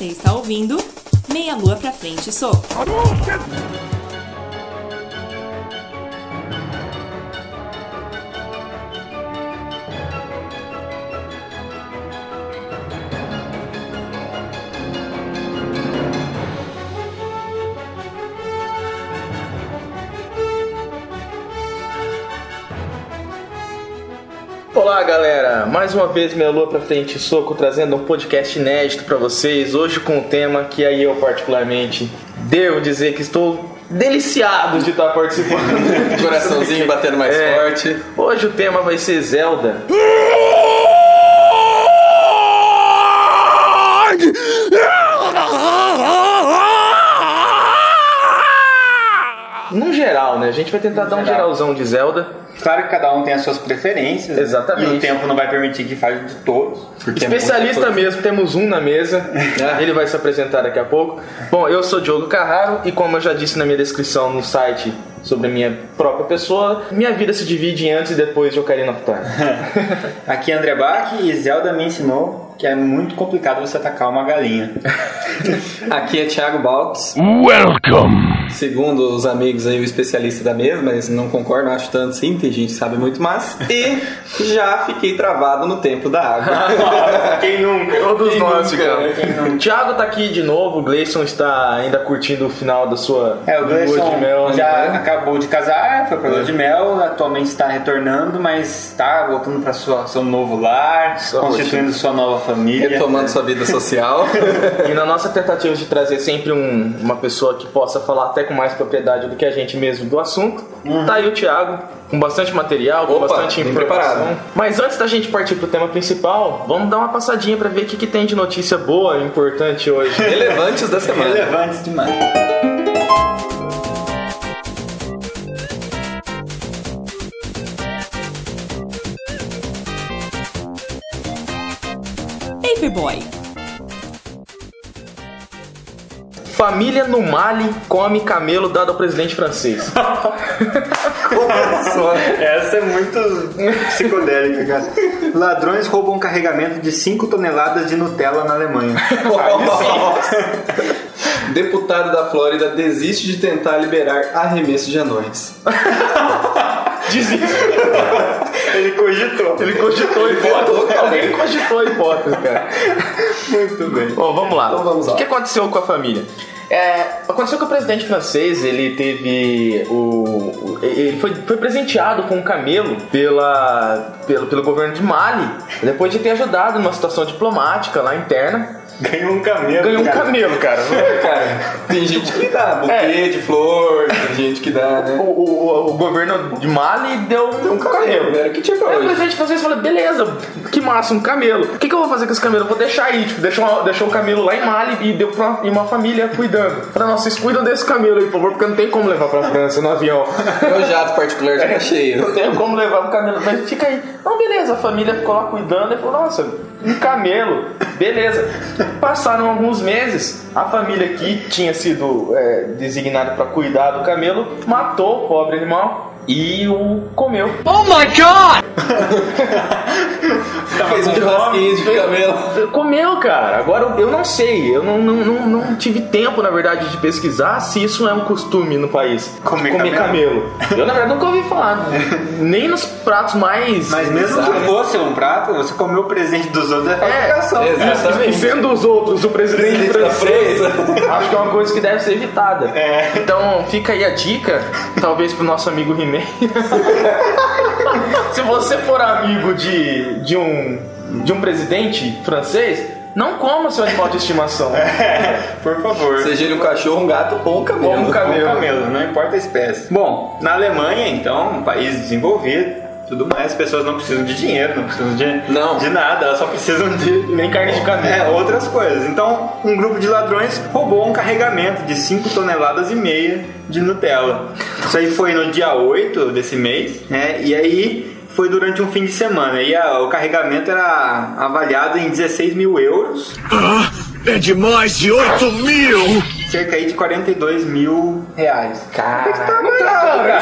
Você está ouvindo Meia Lua pra Frente Soco. Olá galera, mais uma vez minha lua pra frente soco trazendo um podcast inédito pra vocês. Hoje com um tema que aí eu particularmente devo dizer que estou deliciado de estar participando. Coraçãozinho batendo mais É. forte. Hoje o tema vai ser Zelda. No geral, né? A gente vai tentar dar um geral. geralzão de Zelda. Claro que cada um tem as suas preferências. né? Exatamente. E o tempo não vai permitir que fale de todos. É Especialista coisa. mesmo, temos um na mesa. Ele vai se apresentar daqui a pouco. Bom, eu sou Diogo Carraro e como eu já disse na minha descrição no site sobre a minha própria pessoa, minha vida se divide em antes e depois de Ocarina of Time. Aqui é André Bach e Zelda me ensinou que é muito complicado você atacar uma galinha. Aqui é Thiago Baltz. Segundo os amigos aí, o especialista da mesa, mas não concordo, não acho tanto sim, tem gente que sabe muito mais. E já fiquei travado no tempo da água. Quem nunca? Todos Quem nós, nunca, cara. né? O Thiago tá aqui de novo, o Gleison está ainda curtindo o final da sua É, o lua Gleison de mel. já né? acabou de casar, foi pra lua de mel, atualmente está retornando, mas está voltando para sua seu novo lar, Sua constituindo sua nova família. Retomando sua vida social. E na nossa tentativa de trazer sempre um- uma pessoa que possa falar até com mais propriedade do que a gente mesmo do assunto, tá aí o Thiago, com bastante material, com Opa, bastante bem informação. preparado. Mas antes da gente partir pro tema principal, vamos dar uma passadinha pra ver o que, que tem de notícia boa e importante hoje. Relevantes da semana. Relevantes demais. Paperboy. Família no Mali come camelo dado ao presidente francês. Essa é muito psicodélica, cara. Ladrões roubam um carregamento de 5 toneladas de Nutella na Alemanha. Deputado da Flórida desiste de tentar liberar arremesso de anões. Desiste. Ele cogitou. Ele cogitou a hipótese. cara. Alguém cogitou a hipótese, cara. Muito bem. Bom, vamos lá. Então vamos lá. O que aconteceu com a família? É, aconteceu que o presidente francês ele teve o- ele foi, foi presenteado com um camelo pela, pelo, pelo governo de Mali depois de ter ajudado numa situação diplomática lá interna Ganhou um camelo. ganhou um cara. camelo cara Cara, tem gente que dá buquê É. de flor, tem gente que dá, o, né? o, o- o governo de Mali deu, deu um camelo Era o que tinha pra o hoje. presidente francês falou, beleza, que massa, um camelo. O que, que eu vou fazer com esse camelo? Eu vou deixar aí, tipo, deixou, uma- deixou o camelo lá em Mali e deu pra e uma família cuidando. Falei, nossa, vocês cuidam desse camelo aí, por favor, porque não tem como levar pra França no avião. Meu jato particular já tá cheio. Não tem como levar o camelo, mas fica aí. Não, beleza, a família ficou lá cuidando e falou, nossa, um camelo, beleza. Passaram alguns meses, a família que tinha sido é, designada pra cuidar do camelo matou o pobre animal e o comeu. Fez um churrasquinho de camelo. Comeu, cara. Agora eu não sei. Eu não, não, não, não tive tempo, na verdade, de pesquisar se isso é um costume no país. Comer camelo. Eu, na verdade, nunca ouvi falar. Nem nos pratos mais. Mas mesmo que fosse um prato, você comeu o presente dos outros é. É, E exatamente. sendo os outros o presidente francês, França. acho que é uma coisa que deve ser evitada. É. Então fica aí a dica, talvez pro nosso amigo He-Man. Se você for amigo de, de, um, de um presidente francês, não coma seu animal de estimação. Por favor. Seja ele um cachorro, um gato ou um camelo. Ou um camelo. Um camelo, não importa a espécie. Bom, na Alemanha, então, um país desenvolvido, tudo mais, as pessoas não precisam de dinheiro, não precisam de, Não. de nada, elas só precisam de Nem carne de camelo. é, outras coisas. Então, um grupo de ladrões roubou um carregamento de 5 toneladas e meia de Nutella. Isso aí foi no dia 8 desse mês, né? E aí foi durante um fim de semana. E a- o carregamento era avaliado em 16 mil euros. É de mais de 8 mil! Cerca aí de 42 mil reais. Cara, Cara,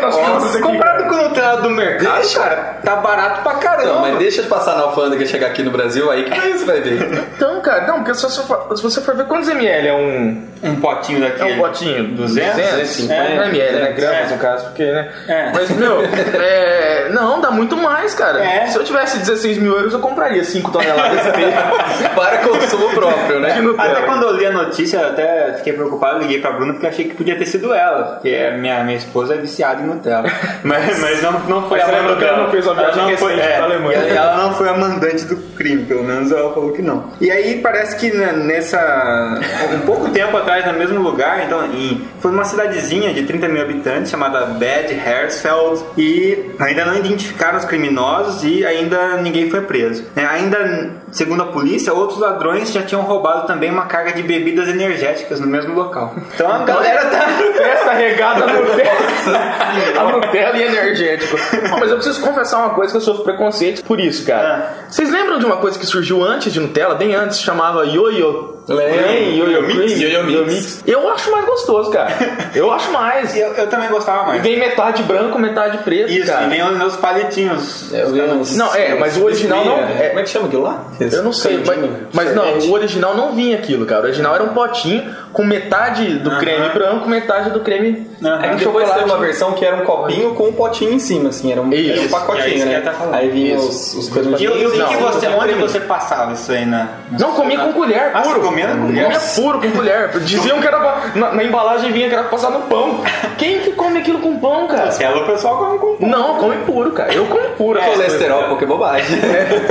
Nossa, Comparado com o Nutella do mercado, Deixa. cara, tá barato pra caramba. Não, mas deixa de passar na alfândega e chegar aqui no Brasil, aí que você vai ver. Então, cara, não, porque se você for, se você for ver quantos ml é um, Um potinho é daquele. um potinho? 200? 250 É. ml, né? Gramas É. no caso, porque, né? É. Mas, meu, é, não, dá muito mais, cara. É. Se eu tivesse 16 mil euros, eu compraria 5 toneladas Para consumo próprio, né? Até quando eu li a notícia, eu fiquei preocupado, liguei pra Bruna porque achei que podia ter sido ela, porque a minha, minha esposa é viciada em Nutella. Mas, mas não, não foi Mas a lembrou que ela não fez uma viagem Ela não foi, é, pra Alemanha. ela- Ela não foi a mandante do crime, pelo menos ela falou que não. E aí parece que né, nessa. um pouco tempo atrás, no mesmo lugar, então, em, foi uma cidadezinha de 30 mil habitantes chamada Bad Hersfeld e ainda não identificaram os criminosos e ainda ninguém foi preso. É, ainda, segundo a polícia, outros ladrões já tinham roubado também uma carga de bebidas energéticas no mesmo local. Então a galera tá. Festa regada a Nutella. a Nutella e energético. Não, mas eu preciso confessar uma coisa que eu sofro preconceito por isso, cara. Vocês lembram de uma coisa que surgiu antes de Nutella? Bem antes, chamava Yo-Yo. Cream, Yo-Yo Mix. Yo-Yo Mix. Mix. Eu acho mais gostoso, cara. Eu acho mais. Eu, eu também gostava E mais. vem metade branco, metade preto, Isso, cara. e vem os meus palitinhos. Vi uns- Não, é, mas o original não- é- Como é que chama aquilo lá? Eu não sei, mas, mas não, o original não vinha aquilo, cara. O original era um potinho com metade do Aham. creme branco, metade do creme. É que de depois teve uma versão que era um copinho com um potinho em cima, assim, era um, Isso. era um É pacotinho, que né? eu ia tá falando. Aí vinha os, os coisas E, eu- e o que, Não, que você, onde você passava isso aí na. na Não, comia com colher, Ah, puro. Você colher? Comia puro com colher. Diziam que era pra, na, na embalagem vinha que era pra passar no pão. Quem que come aquilo com pão, cara? Marcelo, o pessoal come com Não, come puro, cara. Eu como puro. essas Colesterol, porque bobagem.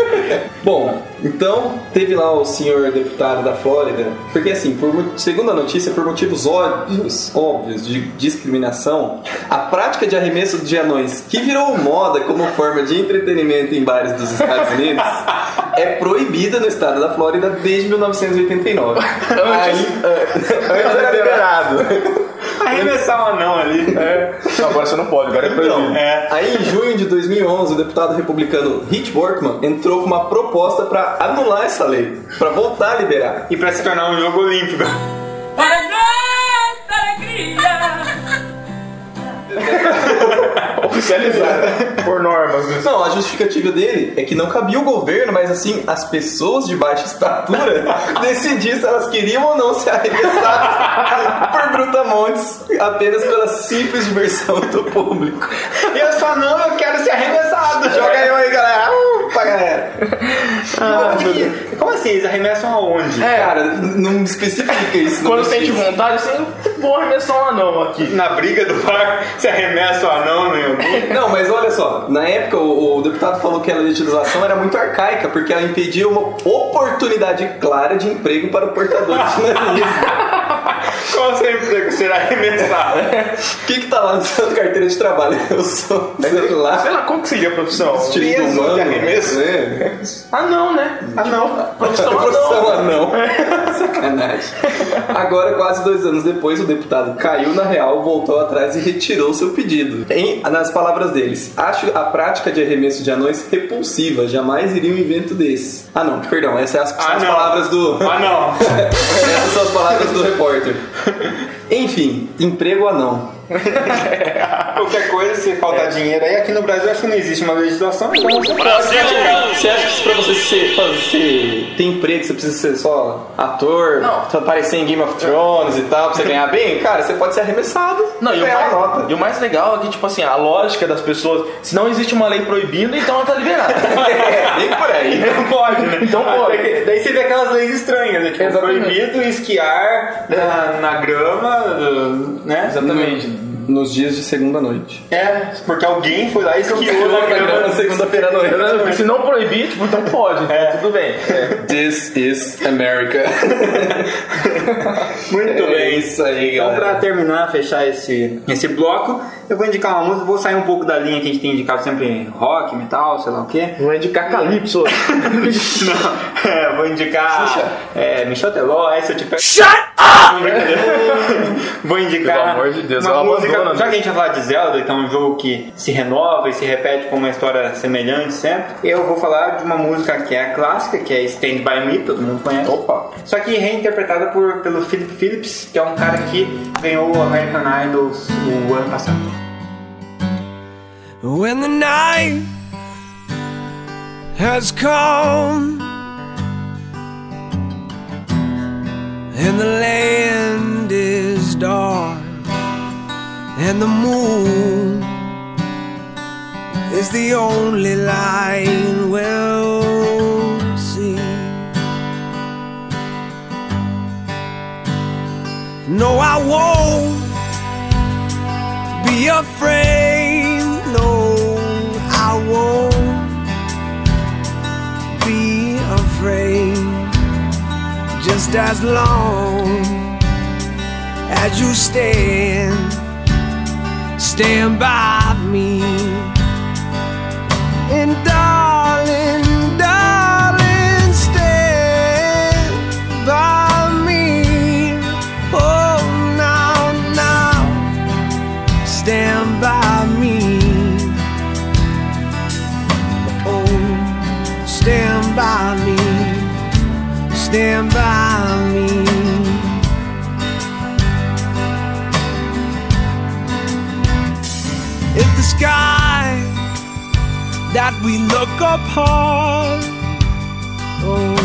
Bom, então teve lá o senhor deputado da Flórida, porque assim, por segundo a notícia, por motivos óbvios, óbvios de discriminação, a prática de arremesso de anões, que virou moda como forma de entretenimento em bares dos Estados Unidos, é proibida no estado da Flórida desde 1989. Antes, antes era liberado. Arremessar um anão ali. É. Agora você não pode, agora é proibido. Então, É. aí em junho de 2011, o deputado republicano Rich Workman entrou com uma proposta para anular essa lei, para voltar a liberar. E pra se tornar um jogo olímpico. Para nuestra alegría. Oficializado por normas. né? Não, a justificativa dele é que não cabia o governo, mas assim, as pessoas de baixa estatura decidir se elas queriam ou não se arremessar por brutamontes apenas pela simples diversão do público. Eu só não, eu quero ser arremessado. Joga aí aí, galera! Pra galera! Onde que- Como assim? Eles arremessam aonde? É, Cara, não especifica isso. quando sente vontade, assim, vou arremessar um anão aqui. Na briga do bar, se arremessa o anão alguém. Não, mas olha só, na época o, o deputado falou que a legislação era muito arcaica, porque ela impedia uma oportunidade clara de emprego para o portador de jornalismo. Qual o seu emprego? Ser arremessado. O que que tá lá na sua carteira de trabalho? Eu sou, sei lá, Sei lá, como que seria a profissão? estilo peso humano. de arremesso? É. Ah, não, né? Ah, não. Profissão Profissão anão. anão. Sacanagem. Agora, quase dois anos depois, o deputado caiu na real, voltou atrás e retirou seu pedido. Em, nas palavras deles, acho a prática de arremesso de anões repulsiva, jamais iria um evento desse. Ah, não, perdão, essas são as, Ah, as palavras do. Ah, não. Essas são as palavras do repórter. Enfim, emprego anão. Qualquer coisa, se faltar dinheiro aí, aqui no Brasil acho que não existe uma legislação, então você pode praticar. Você acha que se pra você ser, fazer, ter emprego você precisa ser só ator, Não. só aparecer em Game of Thrones e tal, pra você ganhar bem? Cara, você pode ser arremessado. Não, e o, mais, e o mais legal é que, tipo assim, a lógica das pessoas, se não existe uma lei proibindo, então ela tá liberada. É, bem por aí. Não pode, né? Então pode. Daí, daí você vê aquelas leis estranhas, né? Tipo, Exatamente. proibido esquiar na, na grama, né? Exatamente. Nos dias de segunda noite. É, porque alguém foi lá e esquiou na grama. na segunda-feira à noite. Se não proibir, tipo, então pode. então Tudo bem. É. This is America. Muito É bem. isso aí, Então, galera. pra terminar, fechar esse, esse bloco, eu vou indicar uma música, vou sair um pouco da linha que a gente tem indicado sempre rock, metal, sei lá o quê. Vou indicar Calypso. Não, é, vou indicar é, Michel Teló, essa eu te pego. Shut brincadeira. Vou indicar Pelo amor de Deus, uma ela música, já né? que a gente vai falar de Zelda, que é um jogo que se renova e se repete com uma história semelhante sempre, eu vou falar de uma música que é a clássica, que é Stand By Me, todo mundo conhece. Opa. Só que reinterpretada por, pelo Philip Phillips, que é um cara que ganhou o American Idol o ano passado. When the night has come and the land and the moon is the only light we'll see. No, I won't be afraid. No, I won't be afraid. Just as long as you stand, stand by me. Sky that we look upon oh,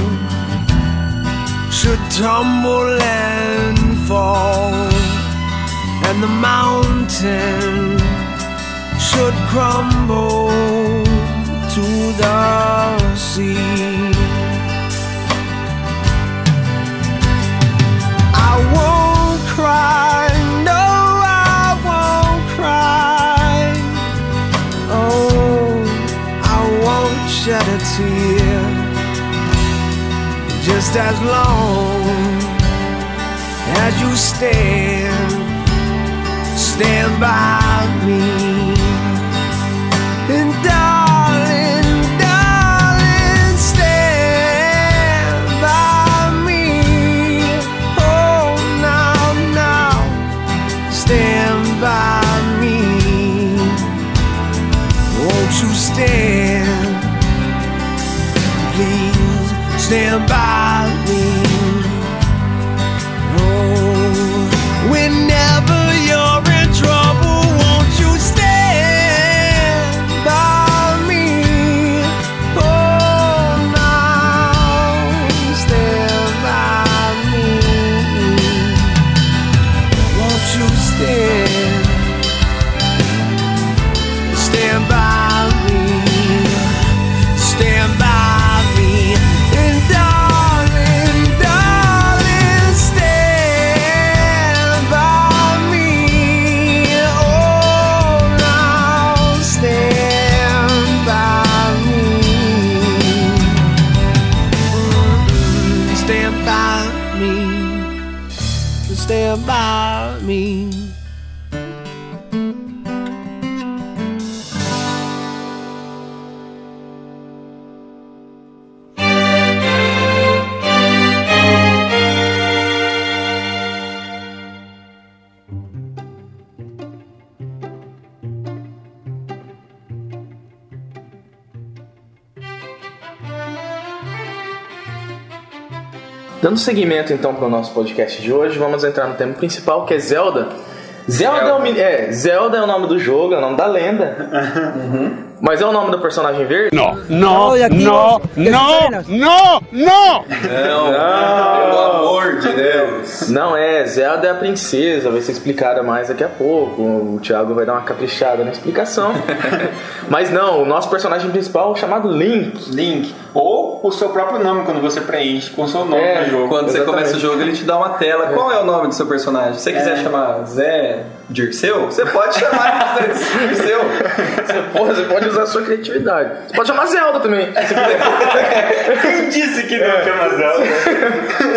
should tumble and fall and the mountain should crumble to the sea. I won't cry, shed a tear. Just as long as you stand stand by me. Stand by Dando seguimento então para o nosso podcast de hoje, vamos entrar no tema principal que é Zelda. Zelda, É, o, é, Zelda é o nome do jogo, é o nome da lenda. Mas é o nome do personagem verde? Não. No, no, no, no, no! Pelo amor de Deus. Não é, Zelda é a princesa, vai ser explicada mais daqui a pouco. O Thiago vai dar uma caprichada na explicação. Mas não, o nosso personagem principal é chamado Link. Link. O seu próprio nome quando você preenche com o seu nome É, no jogo. Quando você Exatamente. começa o jogo, ele te dá uma tela. Qual é o nome do seu personagem? Se você quiser chamar Zé Dirceu, você pode chamar de Dirceu. Você, porra, você pode usar a sua criatividade. Você pode chamar Zelda também. Quem disse que não chama Zelda?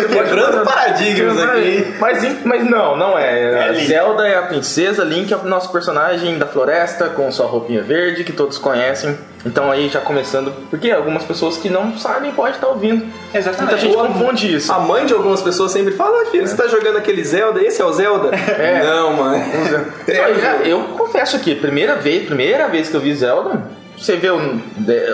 Quebrando paradigmas aqui. Mas, mas não, não é. É. Zelda é a princesa, Link é o nosso personagem da floresta com sua roupinha verde que todos conhecem. Então aí já começando, porque algumas pessoas que não sabem podem estar ouvindo. Exatamente. Muita gente confunde isso. A mãe de algumas pessoas sempre fala, ah, filho, você tá jogando aquele Zelda? Esse é o Zelda? É. Não, mãe. Não, eu, já- eu confesso aqui, primeira vez, primeira vez que eu vi Zelda, você vê o,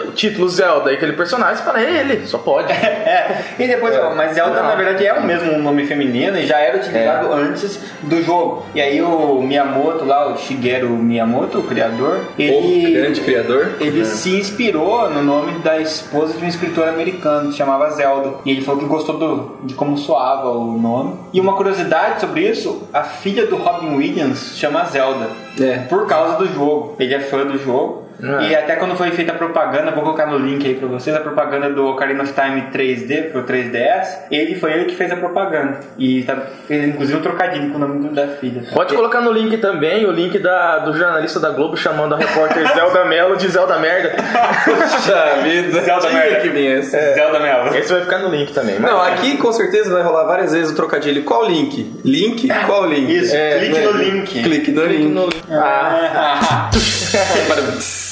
o título Zelda e aquele personagem, você fala, é ele, só pode. É, e depois, ó, mas Zelda Não. na verdade é o mesmo nome feminino e já era utilizado É. antes do jogo. E aí o Miyamoto lá, o Shigeru Miyamoto, o criador, ele. O grande criador. Ele se inspirou no nome da esposa de um escritor americano que chamava Zelda. E ele falou que gostou do- de como soava o nome. E uma curiosidade sobre isso: a filha do Robin Williams chama Zelda. É. Por causa do jogo. Ele é fã do jogo. Ah. E até quando foi feita a propaganda, vou colocar no link aí pra vocês, a propaganda do Ocarina of Time 3D pro 3DS, ele foi ele que fez a propaganda. E tá, fez inclusive um trocadilho com o nome da filha. Pode colocar no link também o link da, do jornalista da Globo chamando a repórter Zelda Mello de Zelda Merda. Puxa vida. Zelda merda. que vir esse. Zelda Mello. Esse vai ficar no link também. mas- Não, aqui com certeza vai rolar várias vezes o trocadilho. Qual link? Link? Qual link? Isso, É, clique né? no link. Clique no Clique link. no link. Ah, Ah,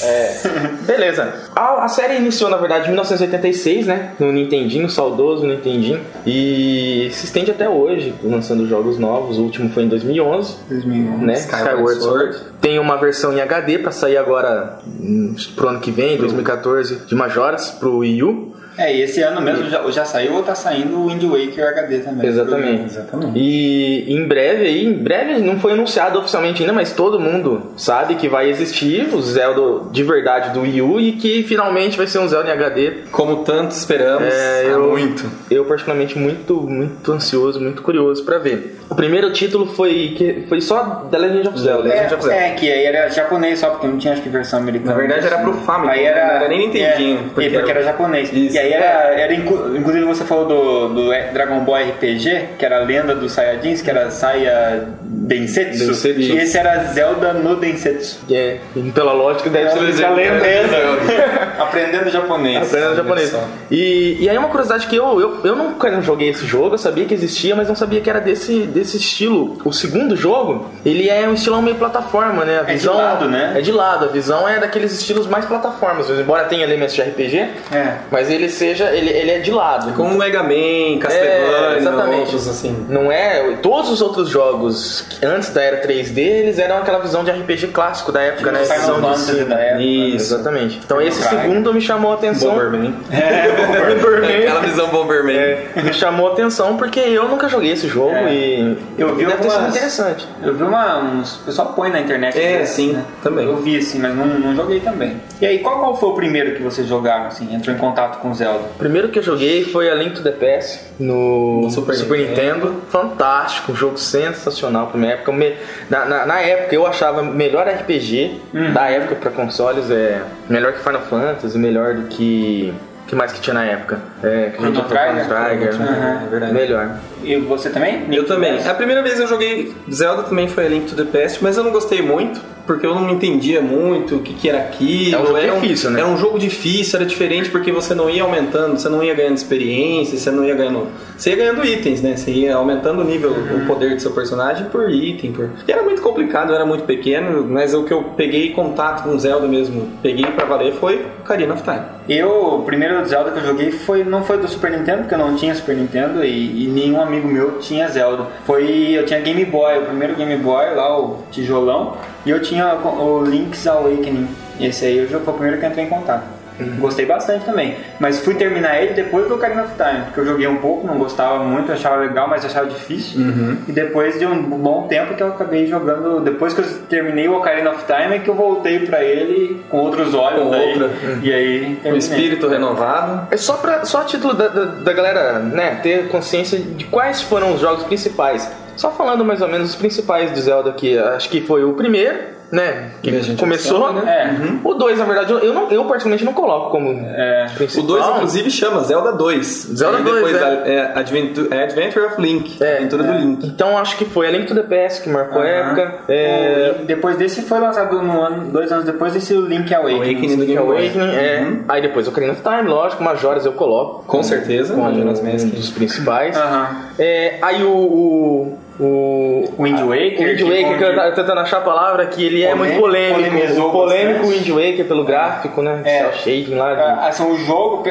beleza. A, a série iniciou, na verdade, em 1986, né? No Nintendinho, saudoso Nintendinho. E se estende até hoje, lançando jogos novos. O último foi em 2011. 2011. né? Skyward Skyward Sword. Sword. Tem uma versão em HD pra sair agora hum, pro ano que vem, 2014, de Majoras pro Wii U. É, e esse ano mesmo já, já saiu ou tá saindo o Wind Waker HD também. Exatamente. Exatamente. E em breve aí, em breve não foi anunciado oficialmente ainda, mas todo mundo sabe que vai existir o Zelda de verdade do Wii U e que finalmente vai ser um Zelda em HD. Como tanto esperamos. É, há eu, muito. Eu particularmente muito, muito ansioso, muito curioso pra ver. O primeiro título foi que foi só The Legend of Zelda. Legend of Zelda. É, é, que aí era japonês só, porque não tinha acho que versão americana. Na verdade era pro Famicom, Aí era, não era nem Nintendinho, É, porque porque, porque era- era japonês. Isso. E aí era, era inclu- inclusive você falou do, do Dragon Ball RPG, que era a lenda dos Saiyajins, que era Saya Densetsu. Densetsu. E esse era Zelda no Densetsu. É, pela lógica deve ser Essa Legend of lenda. Zelda. Aprendendo japonês. Aprendendo japonês. E, e aí uma curiosidade que eu, eu, eu nunca joguei esse jogo, eu sabia que existia, mas não sabia que era desse, desse estilo. O segundo jogo, ele é um estilão meio plataforma, né? A de visão lado, né? É de lado, a visão é daqueles estilos mais plataformas, embora tenha elementos de RPG, É. mas ele seja, ele, ele é de lado. Como Mega Man, Castlevania, É, exatamente. outros assim. Não é. Todos os outros jogos antes da era 3D, eles eram aquela visão de RPG clássico da época, né? Final Visão de Fantasy cima. da época. Isso, exatamente. Então esse Drive. segundo me chamou a atenção. Bomberman. É, Bomberman. Aquela visão Bomberman. É, me chamou a atenção porque eu nunca joguei esse jogo É. e Eu vi deve ter sido algumas- interessante. Eu vi uma, uns. O pessoal põe na internet. É, às vezes, sim, também. Eu vi assim, mas não, não joguei também. E aí, qual, qual foi o primeiro que vocês jogaram, assim? Entrou em contato com Zelda? O primeiro que eu joguei foi a Link to the Past no, No Super Super, Nintendo. Fantástico, um jogo sensacional pra minha época. Me- Na, na, na época eu achava melhor RPG Hum. da época pra consoles, é melhor que Final Fantasy, melhor do que. O que mais que tinha na época? É, que Chrono Trigger? Chrono Trigger. Trigger, é verdade. Melhor. E você também? Eu também. A primeira vez eu joguei Zelda também foi a Link to the Past, mas eu não gostei muito, porque eu não entendia muito o que, que era aquilo. É um jogo era difícil, né? Era um jogo difícil, era diferente porque você não ia aumentando, você não ia ganhando experiência, você não ia ganhando. Você ia ganhando itens, né? Você ia aumentando o nível, o poder do seu personagem por item. Por... E era muito complicado, eu era muito pequeno, mas o que eu peguei contato com Zelda mesmo, peguei pra valer foi Ocarina of Time. Eu, o primeiro Zelda que eu joguei foi, não foi do Super Nintendo, porque eu não tinha Super Nintendo e, e nenhum amigo meu tinha Zelda. Foi, eu tinha Game Boy, o primeiro Game Boy, lá o tijolão, e eu tinha o Link's Awakening. Esse aí eu foi o primeiro que eu entrei em contato. Gostei bastante também. Mas fui terminar ele depois do Ocarina of Time, porque eu joguei um pouco, não gostava muito, achava legal, mas achava difícil. E depois de um bom tempo que eu acabei jogando, depois que eu terminei o Ocarina of Time, é que eu voltei pra ele com outros olhos. Com daí, outra. E aí Um terminei. espírito renovado. É só, pra, só a título da, da, da galera né, ter consciência de quais foram os jogos principais. Só falando mais ou menos os principais do Zelda aqui. Acho que foi o primeiro, né? Que a gente começou, observa, né? né? O 2, na verdade, eu, eu, não, eu particularmente não coloco como É. O principal. 2, inclusive, chama Zelda 2. Zelda Aí 2, depois é. a- é Adventure, é Adventure of Link. É, Aventura do Link. Então acho que foi a Link to the Past que marcou a época. É, E depois desse foi lançado no ano, dois anos depois desse o Link Awakening. Awakening do Link Game Boy. Awakening, é. Aí depois o Ocarina of Time, lógico, Majoras eu coloco. Com certeza, como Majora's um Mask. dos principais. Aham. É, aí o. o o Wind Waker, O Wind Waker, que eu tava tentando achar a palavra, que ele é muito Polêmico, polêmico. O polêmico. Wind Waker pelo gráfico, né? É. Shading lá. Ah, Assim, o jogo,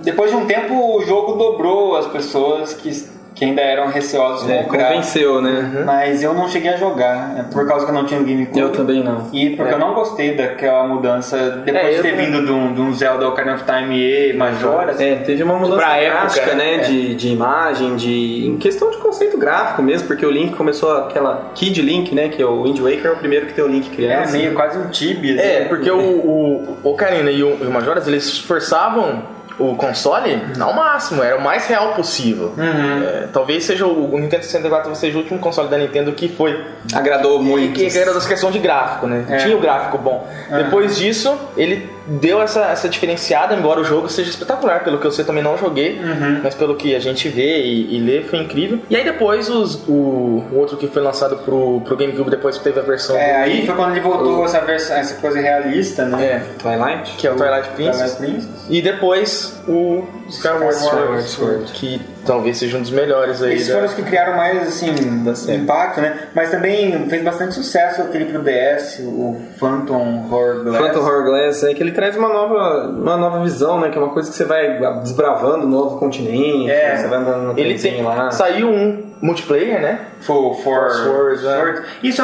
depois de um tempo, o jogo dobrou as pessoas que, que ainda eram receosas É, com o gráfico. convenceu, né? Mas eu não cheguei a jogar, é por causa que eu não tinha o GameCube. Eu também não. E porque eu não gostei daquela mudança, depois É, de ter também. vindo de um, de um Zelda Ocarina of Time e Majora's. É, teve uma mudança Pra época, né? é. De, de imagem, de. Em questão de conceito gráfico mesmo, porque o Link começou aquela Kid Link, né? Que é o Wind Waker, é o primeiro que tem o Link É, criança. meio quase um Tibia. É, assim. porque o, o, o Ocarina e o, e o Majora's, eles esforçavam o console ao máximo, era o mais real possível. É, talvez seja o, o Nintendo 64 seja o último console da Nintendo que foi Agradou muito. que era das questões de gráfico, né? É. Tinha o gráfico bom. Depois disso, ele deu essa, essa diferenciada, embora o jogo seja espetacular. Pelo que eu sei, também não joguei, mas pelo que a gente vê e, e lê, foi incrível. E aí depois os, o, o outro que foi lançado pro, pro GameCube, depois teve a versão É, do aí Wii, foi quando ele voltou essa, versão, essa coisa realista, né? é, Twilight? que é o Twilight Princess. Twilight Princess. E depois o Skyward Skyward Sword, Sword. que talvez seja um dos melhores aí. Esses da- foram os que criaram mais assim série. impacto, né? Mas também fez bastante sucesso aquele pro DS, o Phantom Horror Glass. Phantom Horror Glass é que ele traz uma nova, uma nova visão, né? Que é uma coisa que você vai desbravando um novo continente, É. você vai andando no Ele tem, lá. saiu um multiplayer, né? For, for, Swords, né? Swords. Isso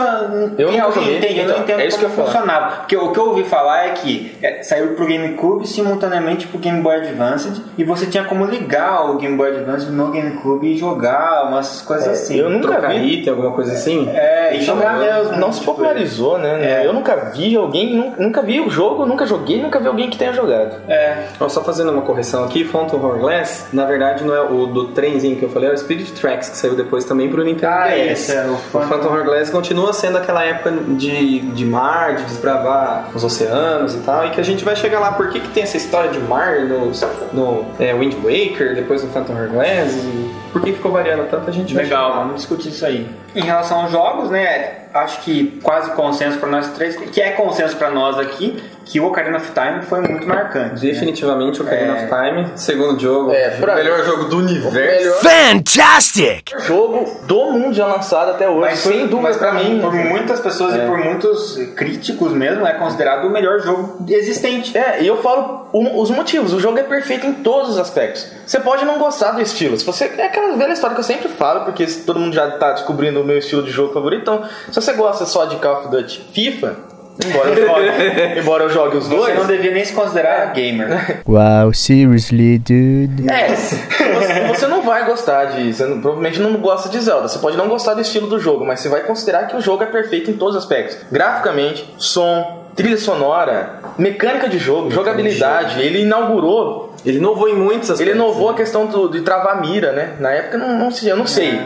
Eu tem alguém joguei, entende, eu então, não entendo é isso como que eu falar. funcionava. Porque o que eu ouvi falar é que é, saiu pro GameCube simultaneamente pro Game Boy Advance e você tinha como ligar o Game Boy Advance no GameCube e jogar umas coisas assim. eu nunca Trocar vi. item, alguma coisa assim. É, e jogar mesmo. Não se popularizou, né? É. Eu nunca vi alguém, nu- nunca vi o jogo, nunca joguei, nunca vi alguém que tenha jogado. É. Ó, só fazendo uma correção aqui, Phantom Horror Glass, na verdade não é o do trenzinho que eu falei, é o Spirit Tracks, que saiu depois também pro Nintendo Ah, DS. é o O Phantom- Phantom Horror Glass continua sendo aquela época de, de mar, de desbravar os oceanos e tal, e que a gente vai chegar lá. Por que, que tem essa história de mar no, no é, Wind Waker, depois no Phantom Horror Glass? E por que ficou variando tanto? A gente vai Legal, chegar vamos discutir isso aí. Em relação aos jogos, né? Acho que quase consenso para nós três, que é consenso para nós aqui, que o Ocarina of Time foi muito marcante. né? Definitivamente o Ocarina É. of Time, segundo jogo, É, o melhor jogo do universo. Melhor Fantastic! jogo do mundo já lançado até hoje, Mas sem dúvida mas pra mim. Por muitas pessoas e por muitos críticos mesmo, é considerado o melhor jogo existente. É, e eu falo um- os motivos. O jogo é perfeito em todos os aspectos. Você pode não gostar do estilo. Se você é aquela velha história que eu sempre falo, porque todo mundo já tá descobrindo o meu estilo de jogo favorito. Então, se você gosta só de Call of Duty, FIFA, embora eu jogue, embora eu jogue os Você dois, não devia nem se considerar gamer. Wow, seriously, dude? É, você, você não vai gostar de. Você não- provavelmente não gosta de Zelda. Você pode não gostar do estilo do jogo, mas você vai considerar que o jogo é perfeito em todos os aspectos: graficamente, som, trilha sonora, mecânica de jogo, jogabilidade. Ele inaugurou. Ele inovou em muitos aspectos. Ele inovou a questão do- de travar mira, né? Na época não, não eu não sei.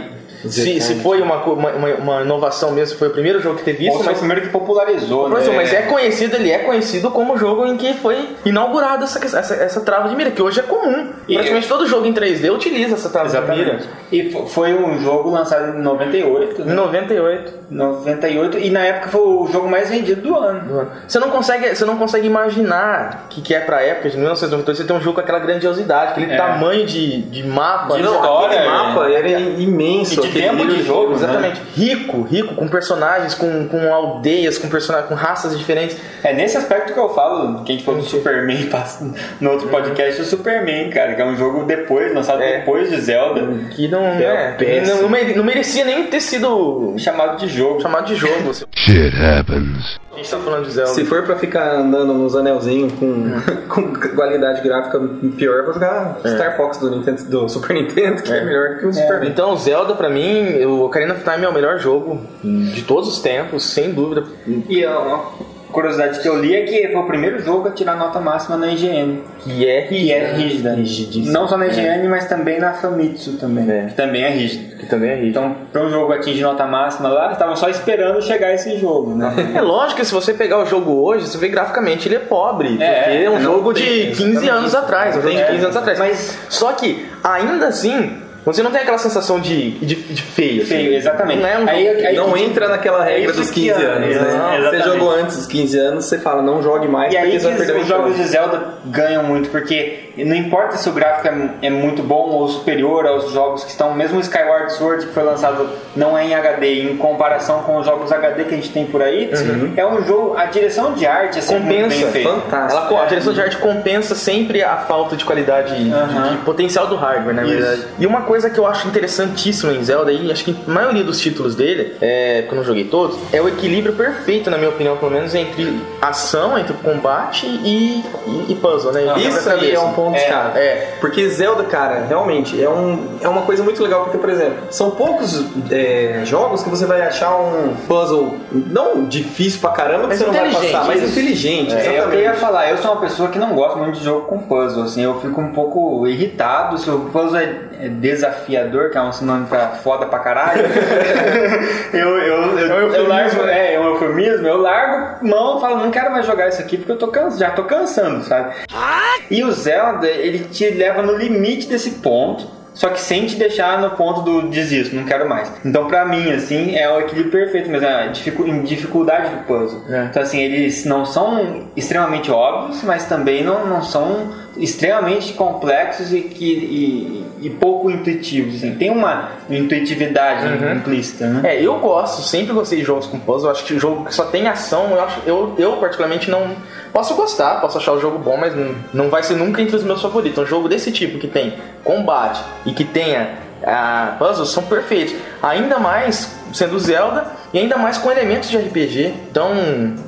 Se, se foi uma, uma, uma- inovação mesmo, foi o primeiro jogo que teve isso, Ou foi o mas primeiro que popularizou, Professor, né? mas é conhecido, ele é conhecido como o jogo em que foi inaugurado essa, essa, essa trava de mira, que hoje é comum. E- Praticamente todo jogo em 3D utiliza essa trava de mira. Exatamente. E fo- foi um jogo lançado em 98, Em né? 98. 98 e na época foi o jogo mais vendido do ano. Você não consegue, você não consegue imaginar que, que é pra época de 1998 você tem um jogo com aquela grandiosidade, aquele É. tamanho de, de mapa. De Não, história, Aquele mapa é. era imenso. E de tempo de jogo, né? Exatamente. Rico, rico, com personagens, com, com aldeias, com personagens, com raças diferentes. É nesse aspecto que eu falo, que a gente falou do Superman no outro podcast, o Superman, cara, que é um jogo depois, lançado É. depois de Zelda, Que não, é é, não, não mere- não merecia nem ter sido chamado de jogo. chamado de jogo. Shit happens. A gente tá falando de Zelda. Se for pra ficar andando nos anelzinhos com, com qualidade gráfica pior, eu vou jogar Star Fox do, Nintendo, do Super Nintendo, que é, melhor que o Superman. Então, Zelda, pra mim, o Ocarina of Time é o melhor jogo de todos os tempos, sem dúvida. E ó, curiosidade que eu li é que foi o primeiro jogo a tirar nota máxima na IGN. Que é Que é rígida. Não só na IGN, mas também na Famitsu também. É. Que também é rígida. Que também é rígido. Então, para um jogo atingir nota máxima lá, estavam só esperando chegar esse jogo, né? É lógico que se você pegar o jogo hoje, você vê graficamente ele é pobre. É, porque é um jogo de 15 exatamente. anos atrás. Um jogo de É, 15 anos atrás. mas- Só que, ainda assim, você não tem aquela sensação de, de, de feio. assim. Feio, exatamente. Não é um Aí- aí- não entra naquela É regra dos que 15 é, anos, né? Você jogou antes dos 15 anos, você fala, não jogue mais, E aí porque que você vai perder os jogos jogo. de Zelda ganham muito, porque não importa se o gráfico é, é muito bom ou superior aos jogos que estão, mesmo o Skyward Sword que foi lançado não é em HD, em comparação com os jogos HD que a gente tem por aí, é um jogo, a direção de arte é sempre muito Compensa, bem feita. fantástico. Ela, a direção de arte compensa sempre a falta de qualidade de- Aham. de, potencial do hardware, na Isso. verdade. E uma coisa que eu acho interessantíssima em Zelda, e acho que a maioria dos títulos dele, é, porque eu não joguei todos, é o equilíbrio perfeito, na minha opinião, pelo menos, entre ação, entre combate e, e, e puzzle, né? E Isso aí é um ponto É, chave. é. Porque Zelda, cara, realmente é, um, é uma coisa muito legal. Porque, por exemplo, são poucos é, jogos que você vai achar um puzzle não difícil pra caramba que Mas você não vai passar, mas inteligente. É, é eu ia falar, eu sou uma pessoa que não gosta muito de jogo com puzzle, assim, eu fico um pouco irritado se o puzzle é, é desafiador, que é um sinônimo pra foda pra caralho. eu, eu, eu, É um eu largo, né? é, é um eufemismo, eu largo mão e falo, não quero mais jogar isso aqui porque eu tô canso, já tô cansando, sabe? E o Zelda, ele te leva no limite desse ponto. Só que sem te deixar no ponto do desisto, não quero mais. Então, pra mim, assim, é o equilíbrio perfeito mesmo, é em dificuldade do puzzle. É. Então, assim, eles não são extremamente óbvios, mas também não, não são extremamente complexos e, que, e, e pouco intuitivos. Assim. Tem uma intuitividade implícita, né? É, eu gosto, sempre gostei de jogos com puzzle. Eu acho que o jogo que só tem ação, eu, acho, eu, eu particularmente não. Posso gostar, posso achar o jogo bom, mas não, não vai ser nunca entre os meus favoritos. Um jogo desse tipo que tem combate e que tenha ah, puzzles são perfeitos. Ainda mais sendo Zelda e ainda mais com elementos de RPG. Então,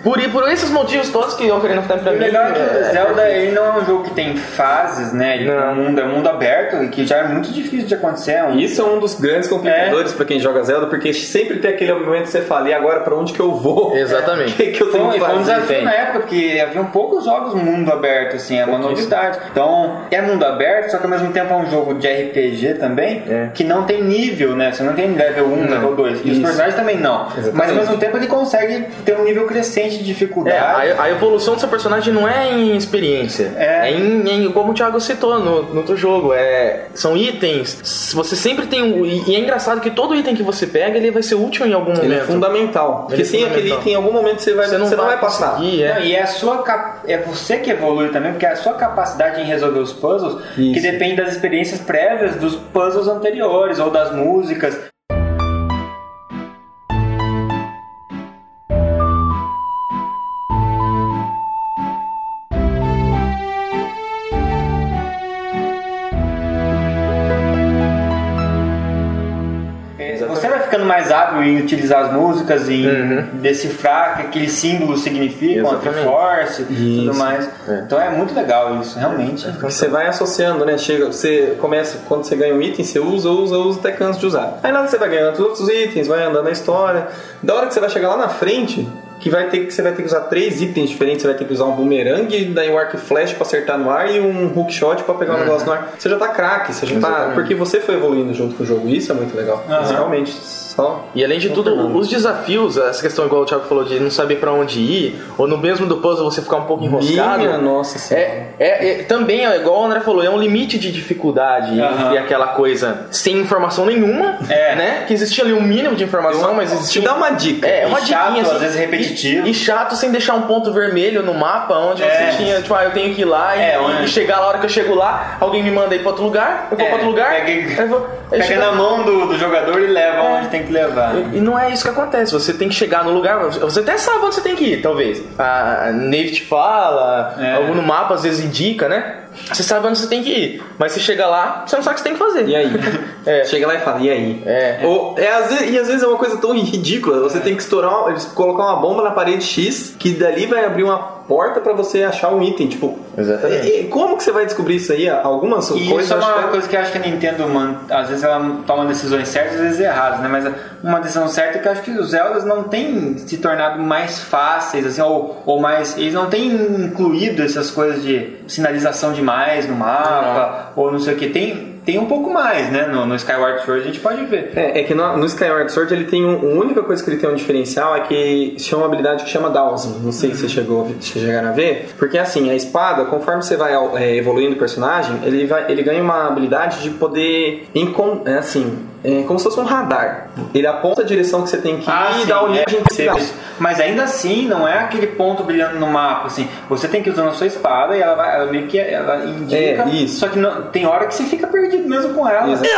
por, por esses motivos todos que o Ocarina of Time pra O mim. legal é que o Zelda perfeito. ele não é um jogo que tem fases, né? Ele Não. é um mundo, é um mundo aberto e que já é muito difícil de acontecer. É um- Isso é um dos grandes complicadores pra quem joga Zelda, porque sempre tem aquele momento que você fala, e agora pra onde que eu vou? Exatamente. O que, que eu Foi tenho um, que foi um fazer? desafio tem. na época, porque haviam poucos jogos mundo aberto, assim, é uma novidade. Então, é mundo aberto, só que ao mesmo tempo é um jogo de RPG também, É. que não tem nível, né? Você não tem level 1, Não. level 2. E os personagens também não. Exatamente. Mas ao mesmo tempo ele consegue ter um nível crescente de É, dificuldade. a, a evolução do seu personagem não é em experiência. É. É, em, em- como o Thiago citou no, no outro jogo. É, são itens. Você sempre tem um. E e é engraçado que todo item que você pega, ele vai ser útil em algum Ele momento. é fundamental. Porque Ele é sem aquele item, em algum momento você, vai, Você não, vai, passar. conseguir, é. Não, e é a sua cap- é você que evolui também, porque é a sua capacidade em resolver os puzzles que Isso. depende das experiências prévias dos puzzles anteriores ou das músicas. Em utilizar as músicas e em decifrar que aqueles símbolos significam, a Uhum. Triforce e tudo mais. É. Então é muito legal isso, realmente. Porque você vai associando, né? Chega, você começa, quando você ganha um item, você usa, usa, usa até cansa de usar. Aí nada você vai ganhando outros itens, vai andando na história. Da hora que você vai chegar lá na frente, que vai ter que você vai ter que usar três itens diferentes, você vai ter que usar um boomerang, daí um arco e flash pra acertar no ar e um hookshot pra pegar um negócio no ar. Você já tá craque, você já tá. Exatamente. Porque você foi evoluindo junto com o jogo. Isso é muito legal. Mas realmente, só. E além de tudo, os desafios, essa questão igual o Thiago falou de não saber pra onde ir, ou no mesmo do puzzle você ficar um pouco enroscado. Minha nossa senhora. É, é, é- também, é igual o André falou, é um limite de dificuldade Aham. entre aquela coisa sem informação nenhuma, É. né? Que existia ali um mínimo de informação, mas existia. Te dá uma dica. É, uma E chato, diquinha, às vezes repetitivo. E, e chato sem deixar um ponto vermelho no mapa onde É. você tinha, tipo, ah, eu tenho que ir lá e, É, onde- e chegar lá, a hora que eu chego lá, alguém me manda ir pra outro lugar, eu vou É, pra outro lugar, pega- eu vou, Pega chega- na mão do, do jogador e leva É. onde tem que levar. e não é isso que acontece. Você tem que chegar no lugar. Você até sabe onde você tem que ir, talvez. A Nave te fala, É. algum no mapa às vezes indica, né? Você sabe onde você tem que ir. Mas você chega lá, você não sabe o que você tem que fazer. E aí? É. Chega lá e fala, e aí? É. Ou, é, às vezes, e às vezes é uma coisa tão ridícula, você tem que estourar, uma- colocar uma bomba na parede X, que dali vai abrir uma porta pra você achar um item, tipo. Exatamente. E, e como que você vai descobrir isso aí? Algumas E coisas isso é uma que- coisa que eu acho que a Nintendo, man- às vezes ela toma decisões certas, às vezes erradas, né? Mas uma decisão certa é que eu acho que os Zeldas não têm se tornado mais fáceis, assim, ou, ou mais. Eles não têm incluído essas coisas de sinalização demais no mapa, ou não sei o que. Tem, tem um pouco mais, né? No, no Skyward Sword a gente pode ver. É, é que no, no Skyward Sword ele tem um, a única coisa que ele tem um diferencial é que chama uma habilidade que chama Dowsing. Não sei se você chegou, se chegaram a ver. Porque assim, a espada, conforme você vai é, evoluindo o personagem, ele, vai, ele ganha uma habilidade de poder é assim, é como se fosse um radar. Ele aponta a direção que você tem que ir e dá o é, nível de intensidade. isso. Mas ainda assim, não é aquele ponto brilhando no mapa, assim. Você tem que usar a sua espada e ela vai ela meio que ela indica. É, isso. Só que não- tem hora que você fica perdido mesmo com ela. Exato.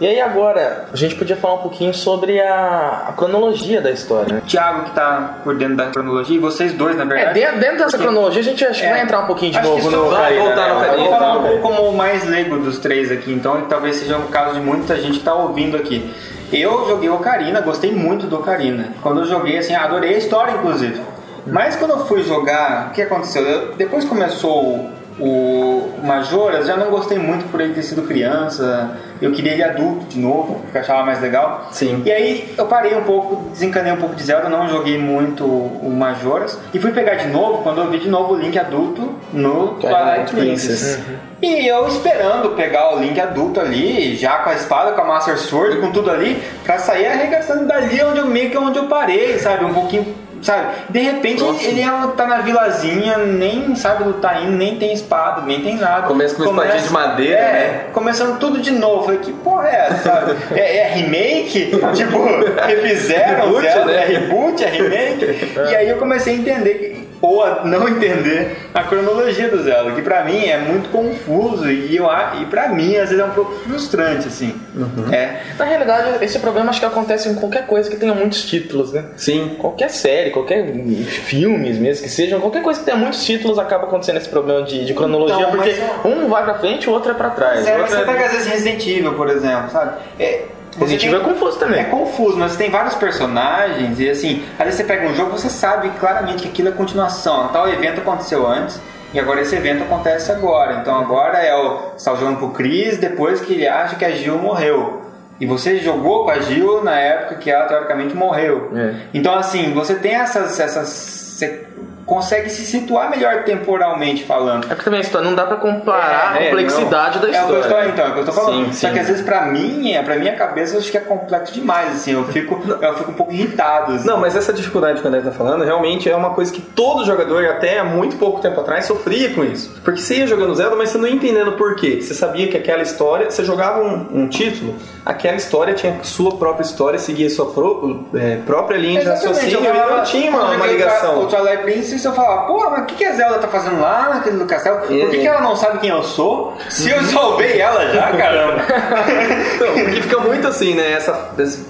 E aí agora, a gente podia falar um pouquinho sobre a, a cronologia da história. né? O Thiago que tá por dentro da cronologia, e vocês dois, na É, verdade. dentro, dentro dessa cronologia a gente acho que É. vai entrar um pouquinho de Acho novo no voltar né? vou voltar falar um pouco como o mais leigo dos três aqui, então, e talvez seja o caso de muita gente que tá ouvindo aqui. Eu joguei Ocarina, gostei muito do Ocarina. Quando eu joguei, assim, adorei a história, inclusive. Mas quando eu fui jogar, o que aconteceu? Eu- depois começou o Majoras, já não gostei muito por ele ter sido criança. Eu queria ele adulto de novo, porque eu achava mais legal. Sim. E aí eu parei um pouco, desencanei um pouco de Zelda, não joguei muito o Majoras. E fui pegar de novo quando eu vi de novo o Link adulto no Twilight Princess. E eu esperando pegar o Link adulto ali, já com a espada, com a Master Sword, com tudo ali, pra sair arregaçando dali onde eu meio que onde eu parei, sabe? Um pouquinho. Sabe? De repente ele é- tá na vilazinha, nem sabe lutar ainda, nem tem espada, nem tem nada. Começa com uma espadinha de madeira, é, né? Começando tudo de novo. Falei, que porra é essa? É, é remake? tipo, refizeram Reboot, Zelda? né? É reboot? É remake? E aí eu comecei a entender, que- ou a não entender, a cronologia do Zelda, que pra mim é muito confuso e, eu, e pra mim às vezes é um pouco frustrante, assim. Uhum. É. Na realidade, esse problema acho que acontece em qualquer coisa que tenha muitos títulos, né? Sim. Qualquer série, qualquer filmes mesmo que sejam, qualquer coisa que tenha muitos títulos acaba acontecendo esse problema de, de cronologia, Então, porque mas- um vai pra frente, o outro é pra trás. É, mas você pega às vezes Resident Evil, por exemplo, sabe? É, Resident Evil é confuso também. É confuso, mas tem vários personagens e assim, às vezes você pega um jogo você sabe claramente que aquilo é continuação. Tal evento aconteceu antes e agora esse evento acontece agora. Então agora é o. Você tá jogando pro Chris depois que ele acha que a Jill morreu. E você jogou com a Jill na época que ela teoricamente morreu. É. Então assim, você tem essas. essas consegue se situar melhor temporalmente falando. É porque também a história não dá pra comparar É, a complexidade da É o que eu estou, história. então, é o que eu estou falando. Sim, Só sim. que às vezes pra mim, é, pra minha cabeça, eu acho que é complexo demais, assim, eu fico, eu fico um pouco irritado. Assim. Não, mas essa dificuldade que o André tá falando realmente é uma coisa que todo jogador, até há muito pouco tempo atrás, sofria com isso. Porque você ia jogando Zelda, mas você não ia entendendo por quê. Você sabia que aquela história, você jogava um, um título, aquela história tinha sua própria história, seguia sua pro- é, própria linha de raciocínio e não tinha uma, eu uma joguei O ligação. Twilight Princess, eu falava, pô, mas o que, que a Zelda tá fazendo lá naquele do castelo? Por que, que ela não sabe quem eu sou? Se eu salvei ela já, caramba. Então, porque fica muito assim, né? Essa,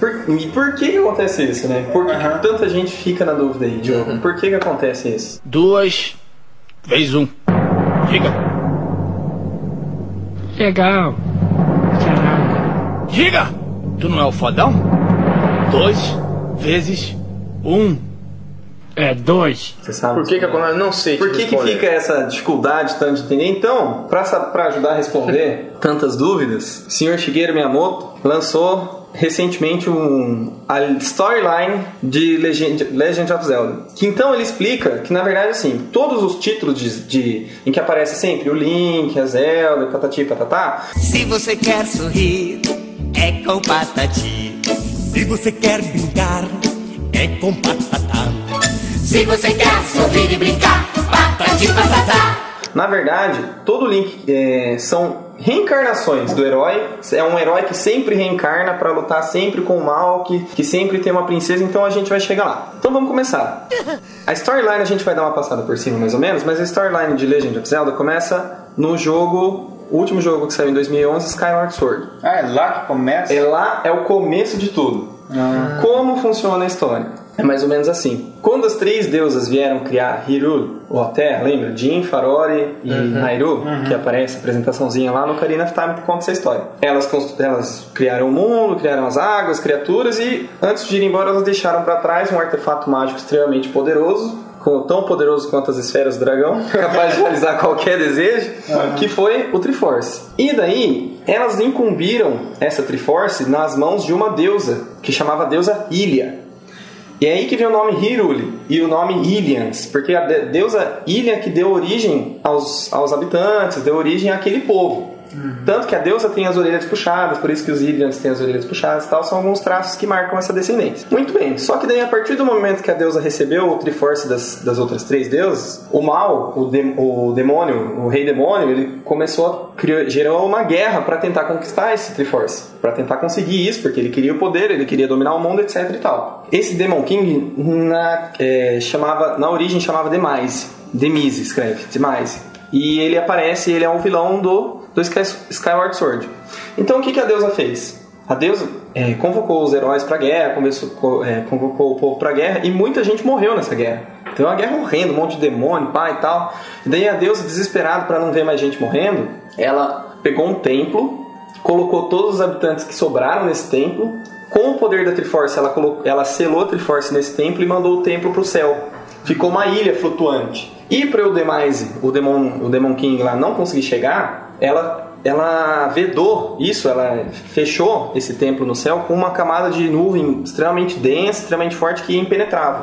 por, e por que, acontece isso, né? Por que. Uhum. tanta gente fica na dúvida aí, Diogo? Por que, que acontece isso? Duas vezes um. Diga. Legal. Caraca. Diga! Tu não é o fodão? Dois vezes um. É dois. Você sabe? Por que que acontece? Não sei. Por que, que fica essa dificuldade tanto de entender? Então, para ajudar a responder tantas dúvidas, o senhor Shigeru Miyamoto lançou recentemente um, a storyline de Legend, Legend of Zelda. Que então ele explica que, na verdade, assim, todos os títulos de, de- em que aparece sempre o Link, a Zelda, patati patatá, Se você quer sorrir, é com patati. Se você quer brincar, é com patatá. Se você quer sorrir e brincar, patati patatá. Na verdade, todo Link é, são reencarnações do herói. É um herói que sempre reencarna pra lutar sempre com o mal, que, que sempre tem uma princesa, então a gente vai chegar lá. Então vamos começar. A storyline a gente vai dar uma passada por cima mais ou menos, mas a storyline de Legend of Zelda começa no jogo, o último jogo que saiu em 2011, Skyward Sword. Ah, é lá que começa? É lá, é o começo de tudo. Como funciona a história? É mais ou menos assim. Quando as três deusas vieram criar Hyrule, ou a Terra, lembra? Jin, Farore e Nairu, que aparece a apresentaçãozinha lá no Ocarina of Time por conta dessa história. Elas, elas criaram o mundo, criaram as águas, criaturas e antes de ir embora elas deixaram para trás um artefato mágico extremamente poderoso tão poderoso quanto as esferas do dragão, capaz de realizar qualquer desejo, que foi o Triforce. E daí, elas incumbiram essa Triforce nas mãos de uma deusa, que chamava a deusa Ilia. E é aí que vem o nome Hiruli e o nome Ilians, porque a de- deusa Ilia que deu origem aos, aos habitantes, deu origem àquele povo. Tanto que a deusa tem as orelhas puxadas, por isso que os Ilians têm as orelhas puxadas e tal, são alguns traços que marcam essa descendência. Muito bem, só que daí a partir do momento que a deusa recebeu o Triforce das, das outras três deusas, o mal, o, de- o demônio, o rei demônio, ele começou a criar, gerou uma guerra para tentar conquistar esse Triforce, para tentar conseguir isso, porque ele queria o poder, ele queria dominar o mundo, etc e tal. Esse Demon King na, é, chamava, na origem chamava Demise, Demise escreve, Demise. E ele aparece, ele é um vilão do, do Sky, Skyward Sword. Então o que, que a deusa fez? A deusa é, convocou os heróis pra guerra, começou, co- é, convocou o povo pra guerra e muita gente morreu nessa guerra. Então é uma guerra horrenda, um monte de demônio, pai e tal. E daí a deusa, desesperada para não ver mais gente morrendo, ela pegou um templo, colocou todos os habitantes que sobraram nesse templo. Com o poder da Triforce, ela, colocou, ela selou a Triforce nesse templo e mandou o templo pro céu. Ficou uma ilha flutuante. E para o Demise, o o Demon King lá não conseguir chegar, ela, ela vedou isso, ela fechou esse templo no céu com uma camada de nuvem extremamente densa, extremamente forte que é impenetrável.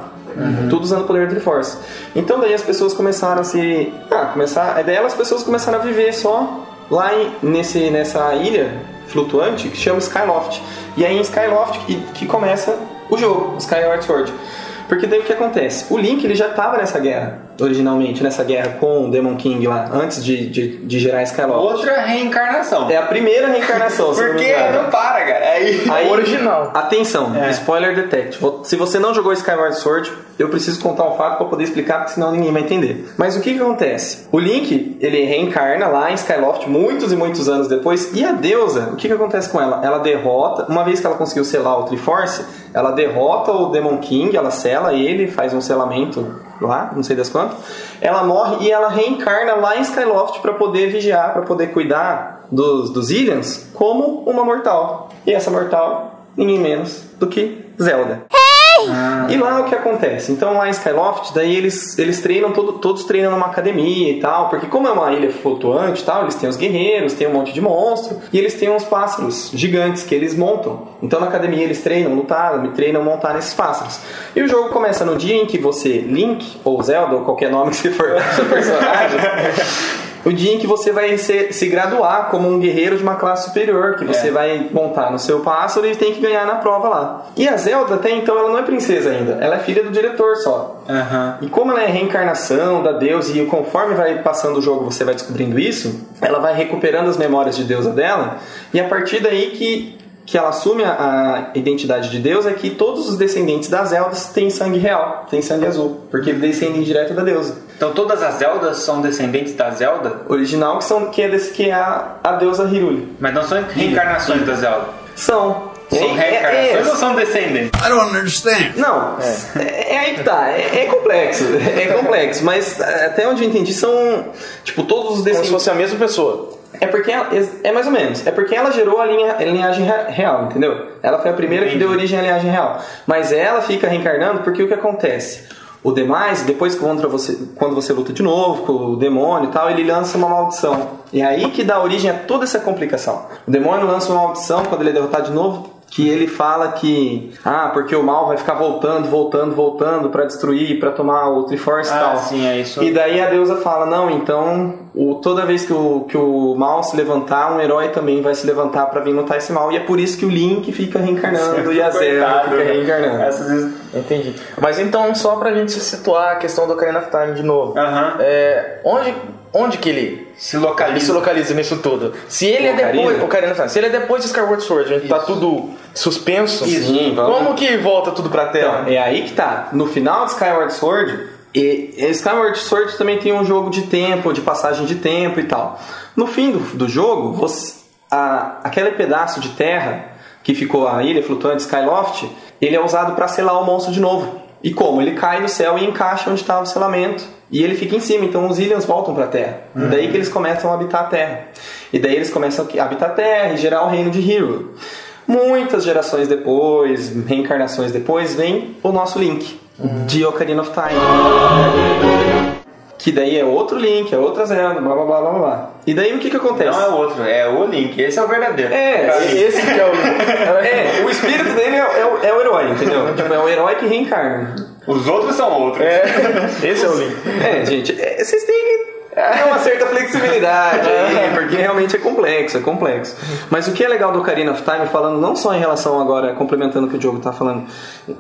Tudo usando o poder da Triforce. Então daí as pessoas começaram a se. Ah, começar. Daí as pessoas começaram a viver só lá em- nesse, nessa ilha flutuante que chama Skyloft. E aí em Skyloft que, que começa o jogo, Skyward Sword. Porque daí o que acontece? O Link ele já estava nessa guerra, originalmente, nessa guerra com o Demon King lá, antes de, de, de gerar Skyloft. Outra reencarnação. É a primeira reencarnação, se eu não me Porque engano. não para, cara. Aí, Aí, original. Atenção, É. spoiler detect. Se você não jogou Skyward Sword, eu preciso contar um fato para poder explicar, porque senão ninguém vai entender. Mas o que, que acontece? O Link, ele reencarna lá em Skyloft muitos e muitos anos depois, e a deusa, o que, que acontece com ela? Ela derrota, uma vez que ela conseguiu selar o Triforce, ela derrota o Demon King, ela sela ele, faz um selamento lá, não sei das quantas. Ela morre e ela reencarna lá em Skyloft para poder vigiar, para poder cuidar dos, dos Illians como uma mortal. E essa mortal, ninguém menos do que Zelda. E lá o que acontece? Então lá em Skyloft, daí eles, eles treinam, todo- todos treinam numa academia e tal, porque como é uma ilha flutuante e tal, eles têm os guerreiros, tem um monte de monstro, e eles têm uns pássaros gigantes que eles montam. Então na academia eles treinam lutar, treinam montar nesses pássaros. E o jogo começa no dia em que você, Link, ou Zelda, ou qualquer nome que você for seu personagem, o dia em que você vai ser- se graduar como um guerreiro de uma classe superior, que você É. vai montar no seu pássaro e tem que ganhar na prova lá. E a Zelda até então ela não é princesa ainda, ela é filha do diretor só. Aham. E como ela é reencarnação da deusa e conforme vai passando o jogo você vai descobrindo isso, ela vai recuperando as memórias de deusa dela e a partir daí que que ela assume a, a identidade de Deus é que todos os descendentes das Zeldas têm sangue real, têm sangue azul, porque descendem direto da deusa Então todas as Zeldas são descendentes da Zelda, original que são que é, desse, que é a, a deusa Hiruli. mas não são reencarnações da Zelda. São. São É- é- reencarnações é- ou são descendentes? Não, é. é aí que tá. É, é complexo. É complexo. Mas até onde eu entendi são. Tipo, todos os Como se descendentes. fosse a mesma pessoa. É porque ela, é mais ou menos. É porque ela gerou a, linha, a linhagem re- real, entendeu? Ela foi a primeira que Entendi. deu origem à linhagem real. Mas ela fica reencarnando porque o que acontece? O demais, depois contra você, quando você luta de novo com o demônio e tal, ele lança uma maldição. E é aí que dá origem a toda essa complicação. O demônio lança uma maldição quando ele é derrotado de novo, que ele fala que ah, porque o mal vai ficar voltando, voltando, voltando pra destruir, pra tomar o Triforce e Ah, tal. sim, é isso. E daí a deusa fala: Não, então o, toda vez que o, que o mal se levantar, um herói também vai se levantar pra vir lutar esse mal. E é por isso que o Link fica reencarnando e a Zelda fica né? reencarnando. Essas vezes- Entendi. Mas então, só pra gente situar a questão do Ocarina of Time de novo. Aham. É, onde, onde que ele Se ele localiza. se localiza nisso tudo? Se ele é Ocarina? depois. Ocarina of Time. Se ele é depois de Skyward Sword, onde tá tudo suspenso. Sim, vamos- Como que volta tudo pra Terra? Então, é aí que tá. No final de Skyward Sword, e, Skyward Sword também tem um jogo de tempo, de passagem de tempo e tal. No fim do, do jogo, você, a, aquele pedaço de terra que ficou a ilha flutuante Skyloft, ele é usado para selar o monstro de novo. E como? Ele cai no céu e encaixa onde estava o selamento. E ele fica em cima, então os Illians voltam para a Terra. E daí que eles começam a habitar a Terra. E daí eles começam a habitar a Terra e gerar o reino de Hero. Muitas gerações depois, reencarnações depois, vem o nosso Link. De Ocarina of Time. Que daí é outro Link, é outra Zelda, blá blá blá blá blá. E daí o que que acontece? Não é o outro, é o Link. Esse é o verdadeiro. É, esse que é o. É, o espírito dele é, é o, é o herói, entendeu? Tipo, é o herói que reencarna. Os outros são outros. Esse é o link. É, gente, é, vocês têm que ter uma certa flexibilidade aí, porque realmente é complexo, é complexo. Mas o que é legal do Ocarina of Time, falando não só em relação agora, complementando o que o Diogo tá falando,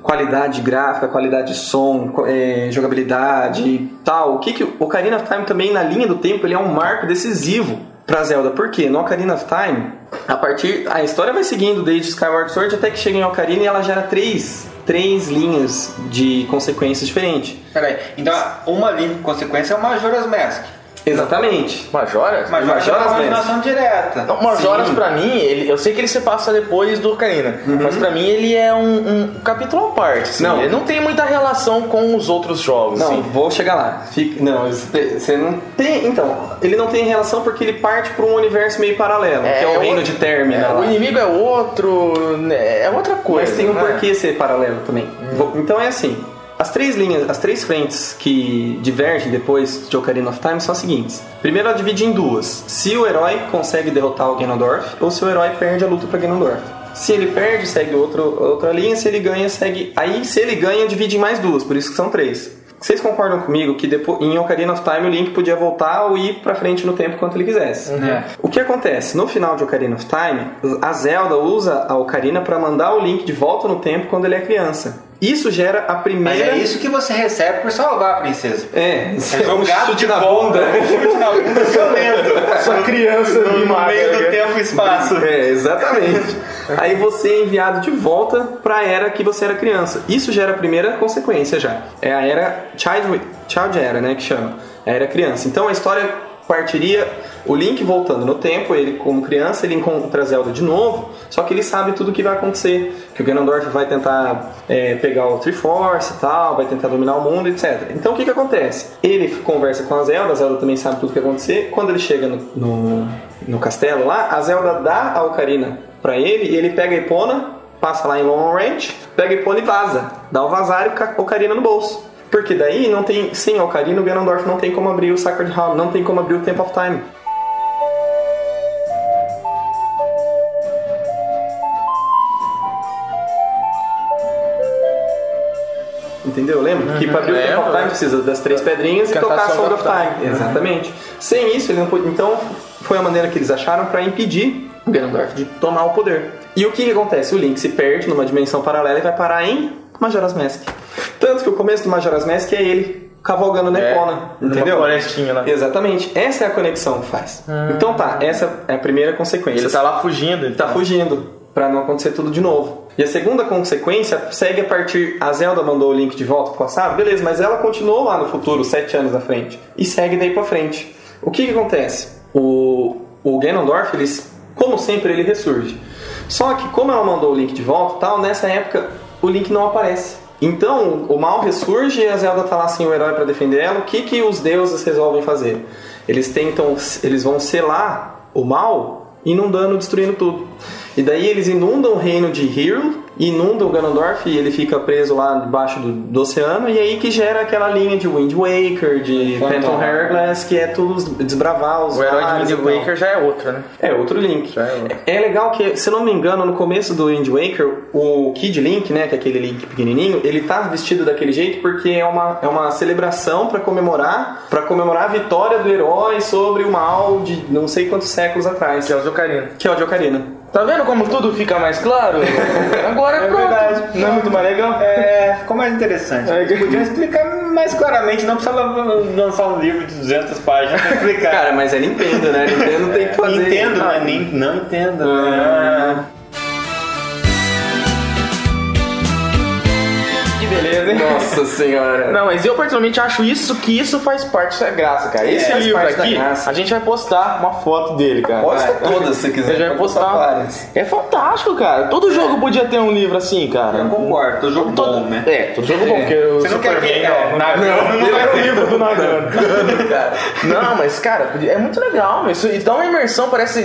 qualidade gráfica, qualidade de som, é, jogabilidade e tal, o que que o Ocarina of Time também na linha do tempo, ele é um marco decisivo pra Zelda. Por quê? No Ocarina of Time, a partir a história vai seguindo desde Skyward Sword até que chega em Ocarina e ela gera três três linhas de consequências diferentes. Peraí, então uma linha de consequência é o Majora's Mask. Exatamente. Majoras? Majora's é Majora's uma Mask. continuação direta. Não, Majoras pra mim, ele, eu sei que ele se passa depois do Ocarina, mas pra mim ele é um, um capítulo à parte. assim. Não. Ele não tem muita relação com os outros jogos. Não, assim. vou chegar lá. Fica- não, você não tem. Então, ele não tem relação porque ele parte para um universo meio paralelo, que é o reino outro- de Termina. é, o inimigo é outro, né, é outra coisa. Mas tem um né? porquê ser paralelo também. Vou- Então é assim. As três linhas, as três frentes que divergem depois de Ocarina of Time são as seguintes. Primeiro ela divide em duas. Se o herói consegue derrotar o Ganondorf ou se o herói perde a luta para Ganondorf. Se ele perde, segue outro, outra linha. Se ele ganha, segue. Aí, se ele ganha, divide em mais duas. Por isso que são três. Vocês concordam comigo que depois, em Ocarina of Time o Link podia voltar ou ir pra frente no tempo quanto ele quisesse? É. O que acontece? No final de Ocarina of Time, a Zelda usa a Ocarina para mandar o Link de volta no tempo quando ele é criança. Isso gera a Mas primeira. é isso que você recebe por salvar a princesa. É, É um chute de na volta, bunda. um chute na bunda violento. Só criança no, meio do né? tempo e espaço. É, exatamente. Aí você é enviado de volta pra era que você era criança. Isso gera a primeira consequência já. É a era Child, Child Era, né, que chama. A era criança. Então a história partiria o Link voltando no tempo, ele como criança, ele encontra Zelda de novo, só que ele sabe tudo o que vai acontecer, que o Ganondorf vai tentar é, pegar o Triforce e tal, vai tentar dominar o mundo, etc. Então o que que acontece? Ele conversa com a Zelda, a Zelda também sabe tudo o que vai acontecer, quando ele chega no, no, no castelo lá, a Zelda dá a Ocarina pra ele, e ele pega a Epona, passa lá em Long Range, pega a Epona e vaza, dá o vazar e a Ocarina no bolso. Porque daí não tem, sem a Ocarina, o Ganondorf não tem como abrir o Sacred Realm, não tem como abrir o Temple of Time. Entendeu? Lembra? que para abrir o Temple of lembro. Time precisa das três pedrinhas e tocar Song Song of of Time. Exatamente. Sem isso, ele não pôde. Então, foi a maneira que eles acharam para impedir o Ganondorf de tomar o poder. E o que, que acontece? O Link se perde numa dimensão paralela e vai parar em Majora's Mask. Tanto que o começo do Majora's Mask é ele cavalgando na É, Epona. Entendeu? florestinha lá. Exatamente. Essa é a conexão que faz. Então tá, essa é a primeira consequência. Ele tá lá fugindo. Tá então. fugindo pra não acontecer tudo de novo. E a segunda consequência segue a partir. A Zelda mandou o Link de volta pro passado, beleza, mas ela continuou lá no futuro, sete anos à frente. E segue daí pra frente. O que que acontece? O, o Ganondorf, eles, como sempre, ele ressurge. Só que, como ela mandou o Link de volta tal, nessa época o Link não aparece. Então o mal ressurge e a Zelda tá lá sem o herói pra defender ela. O que que os deuses resolvem fazer? Eles tentam, eles vão selar o mal inundando, destruindo tudo. E daí eles inundam o reino de Hyrule, inundam o Ganondorf e ele fica preso lá debaixo do, do oceano. E aí que gera aquela linha de Wind Waker, de Phantom Phantom Hourglass, que é tudo desbravar os O herói de Wind. Waker já é outro, né? É, outro Link. É outro. É legal que, se eu não me engano, no começo do Wind Waker, o Kid Link, né, que é aquele Link pequenininho, ele tá vestido daquele jeito porque é uma, é uma celebração pra comemorar, para comemorar a vitória do herói sobre o mal de não sei quantos séculos atrás, Que é o de Ocarina. que é o de Ocarina. Tá vendo como tudo fica mais claro? Agora É pronto. verdade. Não é muito mais legal? É, ficou mais interessante. É que- Podiam explicar mais claramente, não precisa lançar um livro de 200 páginas pra explicar. Cara, mas é Nintendo, né? Nintendo tem que fazer. Nintendo, não é nem, não entendo. Ah. Que beleza, hein? Nossa senhora. Não, mas eu particularmente acho isso que isso faz parte da graça, cara. Esse faz livro aqui, graça. a gente vai postar uma foto dele, cara. Posta todas se quiser. A gente vai postar. várias. É fantástico, cara. Todo jogo podia ter um livro assim, cara. Eu concordo, tô jogo Todo, bom, né? É, todo jogo bom, porque o Você não quer não, é, não, Nagano não, não ter. o livro do Nagano. Cara, Não, mas cara, é muito legal, isso e dá uma imersão, parece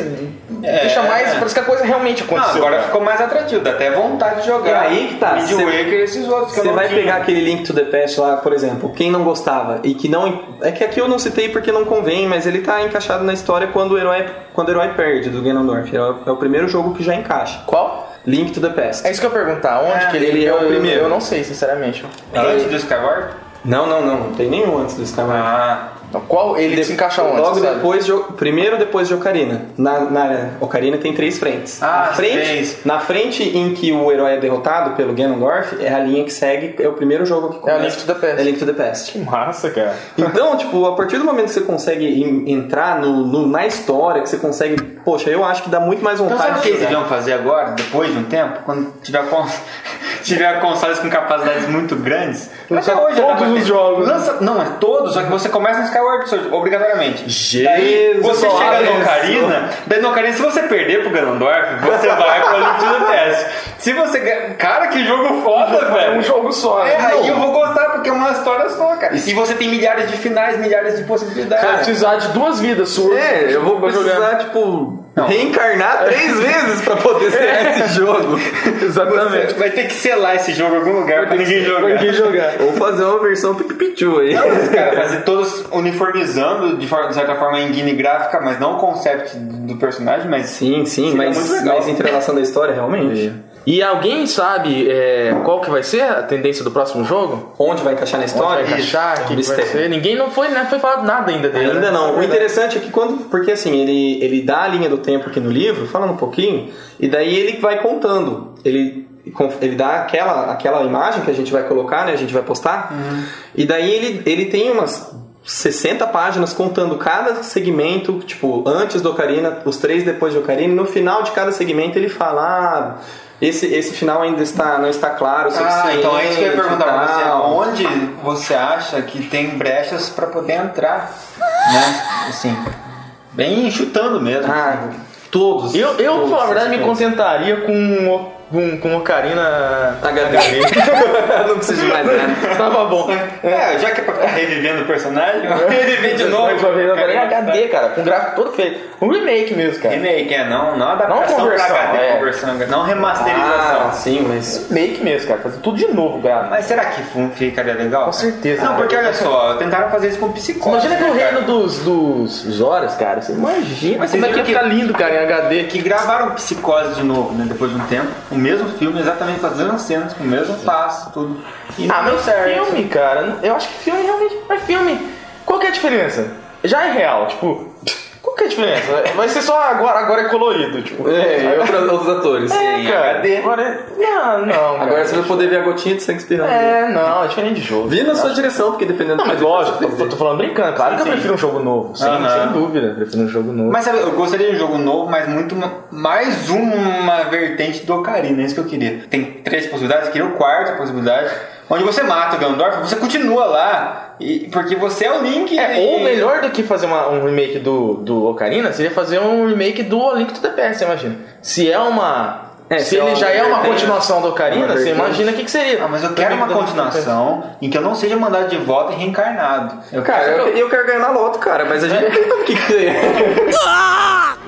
deixa mais, parece que a coisa realmente Não, aconteceu. agora cara. ficou mais atrativo, dá até vontade de jogar. E aí que tá, Wind cê- Waker e esses outros que eu não vai pegar aquele Link to the Past lá, por exemplo, quem não gostava e que não. É que aqui eu não citei porque não convém, mas ele tá encaixado na história quando o herói, quando o herói perde do Ganondorf. É o, é o primeiro jogo que já encaixa. Qual? Link to the Past. É isso que eu ia perguntar. Onde É, que ele, ele é eu, o primeiro. Eu não sei, sinceramente. Antes do Skyward? Não, não, não, não tem nenhum antes do Skyward. Ah, Então, qual ele se encaixa onde? Logo depois de, primeiro depois de Ocarina. Na, na Ocarina tem três frentes. Ah, na frente, três. na frente em que o herói é derrotado pelo Ganondorf é a linha que segue, é o primeiro jogo que É o começa. Link to the Past. É Link to the Past. Massa, cara. Então, tipo, a partir do momento que você consegue em- entrar no, no- na história, que você consegue, poxa, eu acho que dá muito mais Então sabe vontade o que eles de deviam fazer agora, depois de um tempo? Quando tiver, cons... tiver consoles com capacidades muito grandes? Lançar Até hoje todos os jogos. Lança... Não, é todos, só que você começa no Skyward Sword, obrigatoriamente. Jesus Daí você chega no Ocarina, daí no Ocarina, se você perder pro Ganondorf, você vai pro Link to the Past. Se você... Cara, que jogo foda, É velho! um jogo só. É, né? aí eu vou gostar porque é uma história só, cara. E você tem milhares de finais, milhares de possibilidades. Vai precisar de duas vidas suas. É, eu vou pra precisar, jogar. tipo, reencarnar três vezes pra poder zerar esse jogo. Exatamente. Vai ter que selar esse jogo em algum lugar pra ninguém jogar. Pra ninguém jogar. Ou fazer uma versão Pipipichu aí. Não, cara, fazer todos uniformizando de, forma- de certa forma em guine gráfica, mas não o concept do personagem, mas Sim, sim, mas, mas entrelaçando a história, realmente. E alguém sabe é, qual que vai ser a tendência do próximo jogo? Onde vai encaixar na Onde história? vai encaixar? Que, que vai mistério. ser? Ninguém não foi, né, foi falado nada ainda dele. Ainda né? não. O interessante é que quando. Porque assim, ele, ele dá a linha do tempo aqui no livro, falando um pouquinho, e daí ele vai contando. Ele, ele dá aquela, aquela imagem que a gente vai colocar, né? A gente vai postar. E daí ele, ele tem umas 60 páginas contando cada segmento, tipo, antes do Ocarina, os três depois de Ocarina, e no final de cada segmento ele fala. Ah, esse, esse final ainda está, não está claro o Ah, então é isso que eu ia perguntar pra você. Onde você acha que tem brechas pra poder entrar? Né? Assim, bem chutando mesmo. Ah, todos. Eu, eu todos pra falar a verdade, me contentaria com, o- com, com Ocarina HD. não preciso de mais nada. Tava bom. É, já que é pra ficar revivendo o personagem, reviver de novo. Mais uma vez, Ocarina Ocarina HD, cara, com gráfico todo feito. Um remake mesmo, cara. Remake, é, não, não adaptação Não conversão, pra HD, é. conversão, não remasterização. Ah, sim, mas. Remake mesmo, cara. Fazer tudo de novo, cara. Mas será que ficaria legal? Com certeza. Não, porque olha só, tentaram fazer isso com psicose. Imagina que o né, cara? reino dos, dos Zoras, cara. Você imagina Mas como é que ia ficar lindo, cara, em HD. que gravaram Psicose de novo, né? Depois de um tempo. O mesmo filme, exatamente com as mesmas cenas, com o mesmo passo, tudo. E Ah, mas certo. filme, cara. Eu acho que filme realmente. Mas filme. Qual que é a diferença? Já é real, tipo. Qual que é a diferença? Vai ser só agora, agora é colorido, tipo. É, e outros, outros atores. É, cara. HD. Agora é... Não, não. cara. Agora você vai poder ver a gotinha de sangue espirrando. É, não, é diferente de jogo. Vi na sua direção, porque dependendo Não, do mas você lógico, eu tô falando brincando. Claro que eu sim. prefiro um jogo novo. Sim, Aham. sem dúvida. Eu prefiro um jogo novo. Mas sabe, eu gostaria de um jogo novo, mas muito ma- mais uma vertente do Ocarina, é isso que eu queria. Tem três possibilidades, eu queria o quarto possibilidade, onde você mata o Ganondorf, você continua lá, e, porque você é o Link. É, e- ou melhor do que fazer uma- um remake do, do Ocarina, seria fazer um remake do Link to the Past, você imagina. Se é uma. É, se se é ele já é uma vertente, continuação do Ocarina, uma você imagina o que, que seria. Ah, mas eu quero uma continuação em que eu não seja mandado de volta e reencarnado. Eu Cara, eu, eu quero ganhar na loto, cara, mas a gente não tem tanto que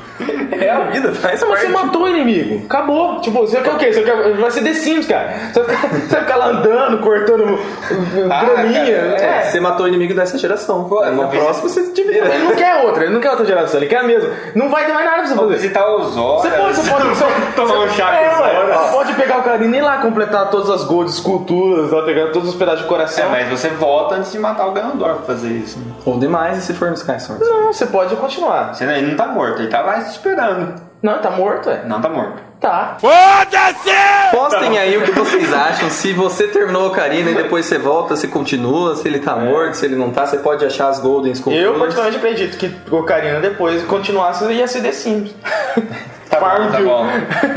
É a vida, faz mas você parte. matou o inimigo. Acabou. Tipo, você quer o quê? Você quer, vai ser The Sims, cara. Você vai ficar, você vai ficar lá andando, cortando Ah, graminha. é. É, você matou o inimigo dessa geração. Pô, eu no ver próximo você te vira. Ele não quer outra, ele não quer outra geração, ele quer a mesma. Não vai ter mais nada pra você fazer. visitar os olhos. Você pode, você pode. Você, Tomar um chá é, com os. Você pode pegar o Ocarina e ir lá completar todas as gold esculturas, lá, pegar todos os pedaços de É, coração. mas você volta antes de matar o Ganondorf pra fazer isso. né? Ou demais e se for no Sky Sword. Não, você pode continuar. Você- Ele não tá morto, ele tá lá te esperando. Não, tá morto, é. Não tá morto. Tá. Postem aí o que vocês acham. Se você terminou o Ocarina e depois você volta, se continua, se ele tá morto, se ele não tá, você pode achar as Golden Sculptures. Eu particularmente acredito que o Ocarina depois continuasse ia ser The Sims. Tá bom, tá bom.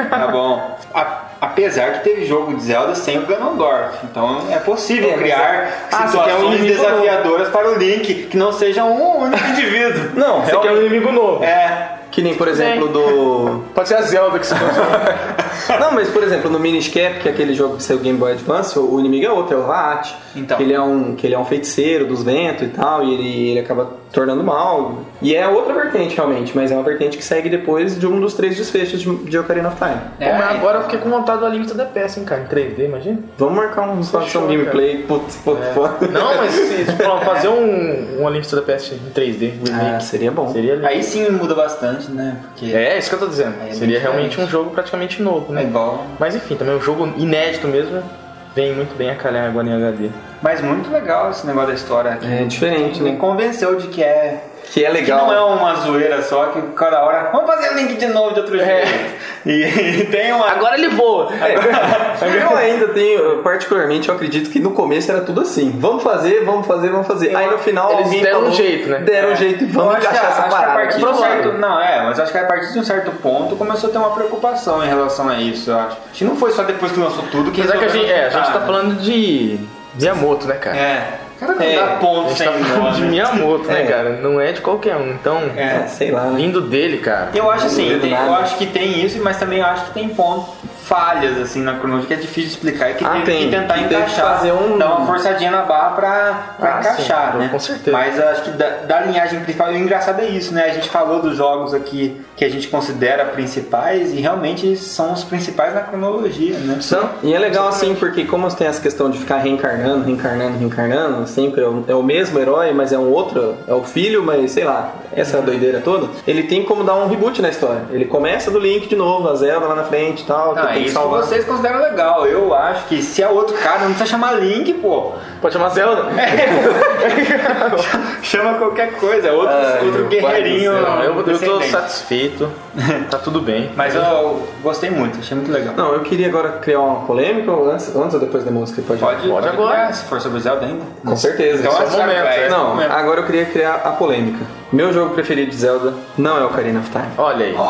Tá bom. A- apesar que teve jogo de Zelda sem o Ganondorf. Então é possível É, criar é- Ah, um situações inimigo desafiadoras para o Link que não seja um único indivíduo. Não, Você quer um inimigo novo. É. Que nem, por exemplo, do. Pode ser a Zelda que se Não, mas por exemplo, no Minish Cap, que é aquele jogo que saiu Game Boy Advance, o inimigo é outro, é o Vaat. Então. Que ele é um, que ele é um feiticeiro dos ventos e tal, e ele, ele acaba tornando mal. E é outra vertente, realmente, mas é uma vertente que segue depois de um dos três desfechos de, de Ocarina of Time. Pô, mas agora eu fiquei com vontade do A Link to the Past, hein, cara, em 3D, imagina? Vamos marcar um um gameplay, putz, putz, putz. Não, mas se, tipo, fazer um, um A Link to the Past em 3D, Ah, remake, seria bom. seria. Aí sim muda bastante, né? Porque É, isso que eu tô dizendo. É Seria realmente um jogo praticamente novo, é né? igual. Mas enfim, também um jogo inédito mesmo, vem muito bem a calhar agora em HD. Mas muito legal esse negócio da história. que É diferente, Me né? convenceu de que é. Que é Que legal. não é uma zoeira só, que cada hora. Vamos fazer link de novo de outro jeito. E, e tem uma. Agora ele voa! Eu ainda tenho, eu, particularmente, eu acredito que no começo era tudo assim. Vamos fazer, vamos fazer, vamos fazer. Aí no final Eles deram um falou, jeito, né? Deram um jeito e Eu vamos que, encaixar essa acho que a parada. partir aqui. de um certo, não, é, mas acho que a partir de um certo ponto começou a ter uma preocupação em relação a isso, eu acho. Acho que não foi só depois que lançou tudo que Apesar que a gente, é, a gente tá falando de Miyamoto, né, cara? É. Cara, não É, dá ponto sem tá nó, de né? Miyamoto, né, É. cara? Não é de qualquer um. Então, É, sei lá, né? vindo dele, cara. Eu acho assim, tem- eu acho que tem isso, mas também eu acho que tem pontos, falhas assim na cronologia que é difícil de explicar e que Ah, teve tem. que tentar que encaixar, fazer um- dar uma forçadinha na barra pra, pra Ah, encaixar, sim, né? com certeza. Mas acho que da, da linhagem principal, e o engraçado é isso, né? A gente falou dos jogos aqui que a gente considera principais e realmente são os principais na cronologia, né? Não, e é legal assim, porque como tem essa questão de ficar reencarnando, reencarnando, reencarnando, sempre é o, é o mesmo herói, mas é um outro, é o filho, mas sei lá, essa doideira toda, ele tem como dar um reboot na história. Ele começa do Link de novo, a Zelda lá na frente e tal, Ah, que isso salvar. vocês consideram legal. Eu acho que se é outro cara, não precisa chamar Link, pô. Pode chamar Zelda? Chama qualquer coisa, outro, Ai, outro meu guerreirinho. Não, eu, eu tô satisfeito. Tá tudo bem. Mas eu gostei muito, achei muito legal. Não, eu queria agora criar uma polêmica, ou antes, antes ou depois da música? Pode, Pode, pode agora. criar, se for sobre Zelda ainda. Com certeza. Então, é o momento, é, é. esse é o Não, momento. agora eu queria criar a polêmica. Meu jogo preferido de Zelda não é Ocarina of Time. Olha aí. Tchan,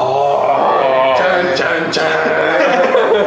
tchan, tchan.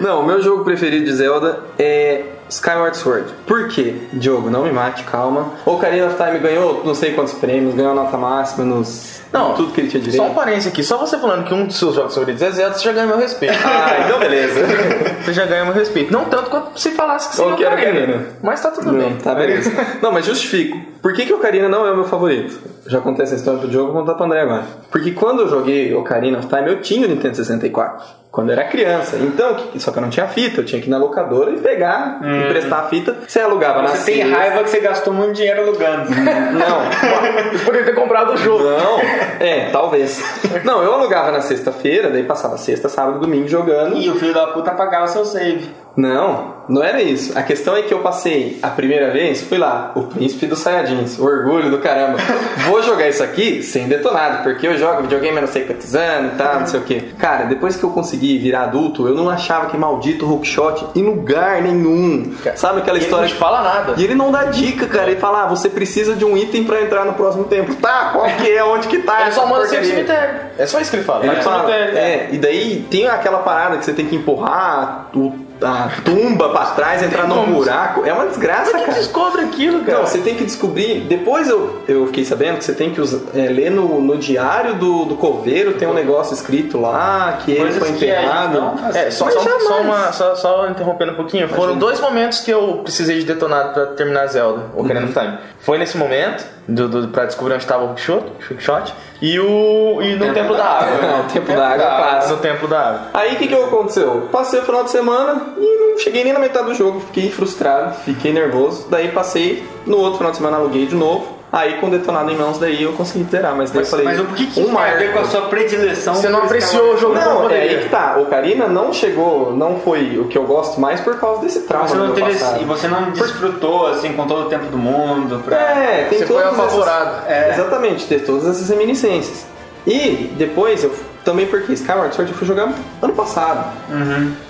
Não, o meu jogo preferido de Zelda é Skyward Sword. Por quê? Diogo, não me mate, calma. Ocarina of Time ganhou não sei quantos prêmios, ganhou nota máxima nos. Não, tudo que ele tinha direito. Só um parênteses aqui, só você falando que um dos seus jogos favoritos é Zelda, você já ganha meu respeito. Ah, então beleza. Você já ganha meu respeito. Não tanto quanto se falasse que Eu seria quero. Ocarina. Mas tá tudo Não, bem. tá beleza. Não, mas justifico. Por que, que Ocarina não é o meu favorito? Já contei essa história pro Diogo, vou contar pro André agora. Porque quando eu joguei Ocarina of Time, eu tinha o Nintendo 64. Quando eu era criança. Então, que- só que eu não tinha fita, eu tinha que ir na locadora e pegar, emprestar a fita. Você alugava na Você tem raiva que você gastou muito dinheiro alugando. Não, Poderia ter comprado o jogo. não. É, talvez. Não, eu alugava na sexta-feira, daí passava sexta, sábado, domingo jogando. e o filho da puta pagava seu save. Não, não era isso. A questão é que eu passei a primeira vez, fui lá, o príncipe dos Saiyajins, o orgulho do caramba. Vou jogar isso aqui sem detonado, porque eu jogo videogame há não sei quantos anos e tal, não sei o que. Cara, depois que eu consegui virar adulto, eu não achava que maldito hookshot em lugar nenhum. Sabe aquela Ele história não te fala nada. e ele não dá dica, cara. Ele fala, ah, você precisa de um item pra entrar no próximo tempo. Tá, qual que é? Onde que tá? Ele só manda sempre porcaria? cemitério. É só isso que ele fala. Ele pro fala, cemitério. é, e daí tem aquela parada que você tem que empurrar o- a tumba pra trás, entrar num como? buraco. É uma desgraça, é cara. descobre aquilo, cara? Não, você tem que descobrir. Depois eu, eu fiquei sabendo que você tem que usar- é, ler no, no diário do, do coveiro, tem um negócio escrito lá que ele Coisas foi a gente enterrado. É, só, só, só uma, só, só interrompendo um pouquinho. Foram dois momentos que eu precisei de detonado pra terminar Zelda, Ocarina of Time. Foi nesse momento, do, do, pra descobrir onde estava o Hookshot, e, o, e no Templo da Água. Não, o tempo da água passa. No Templo da Água. Aí o que, que aconteceu? Passei o final de semana e não cheguei nem na metade do jogo. Fiquei frustrado, fiquei nervoso. Daí passei no outro final de semana, aluguei de novo. Aí com o detonado em mãos, daí eu consegui zerar. Mas daí eu falei. Mas o que, que um tem a ver com a sua predileção? Você não apreciou o jogo Não, é aí que tá. Ocarina não chegou, não foi o que eu gosto mais por causa desse trauma Você do não teve, passado. e você não desfrutou assim com todo o tempo do mundo pra... É, tem Você foi essas- apavorado. É, Exatamente, ter todas essas reminiscências. E depois eu também porque Skyward Sword eu fui jogar ano passado.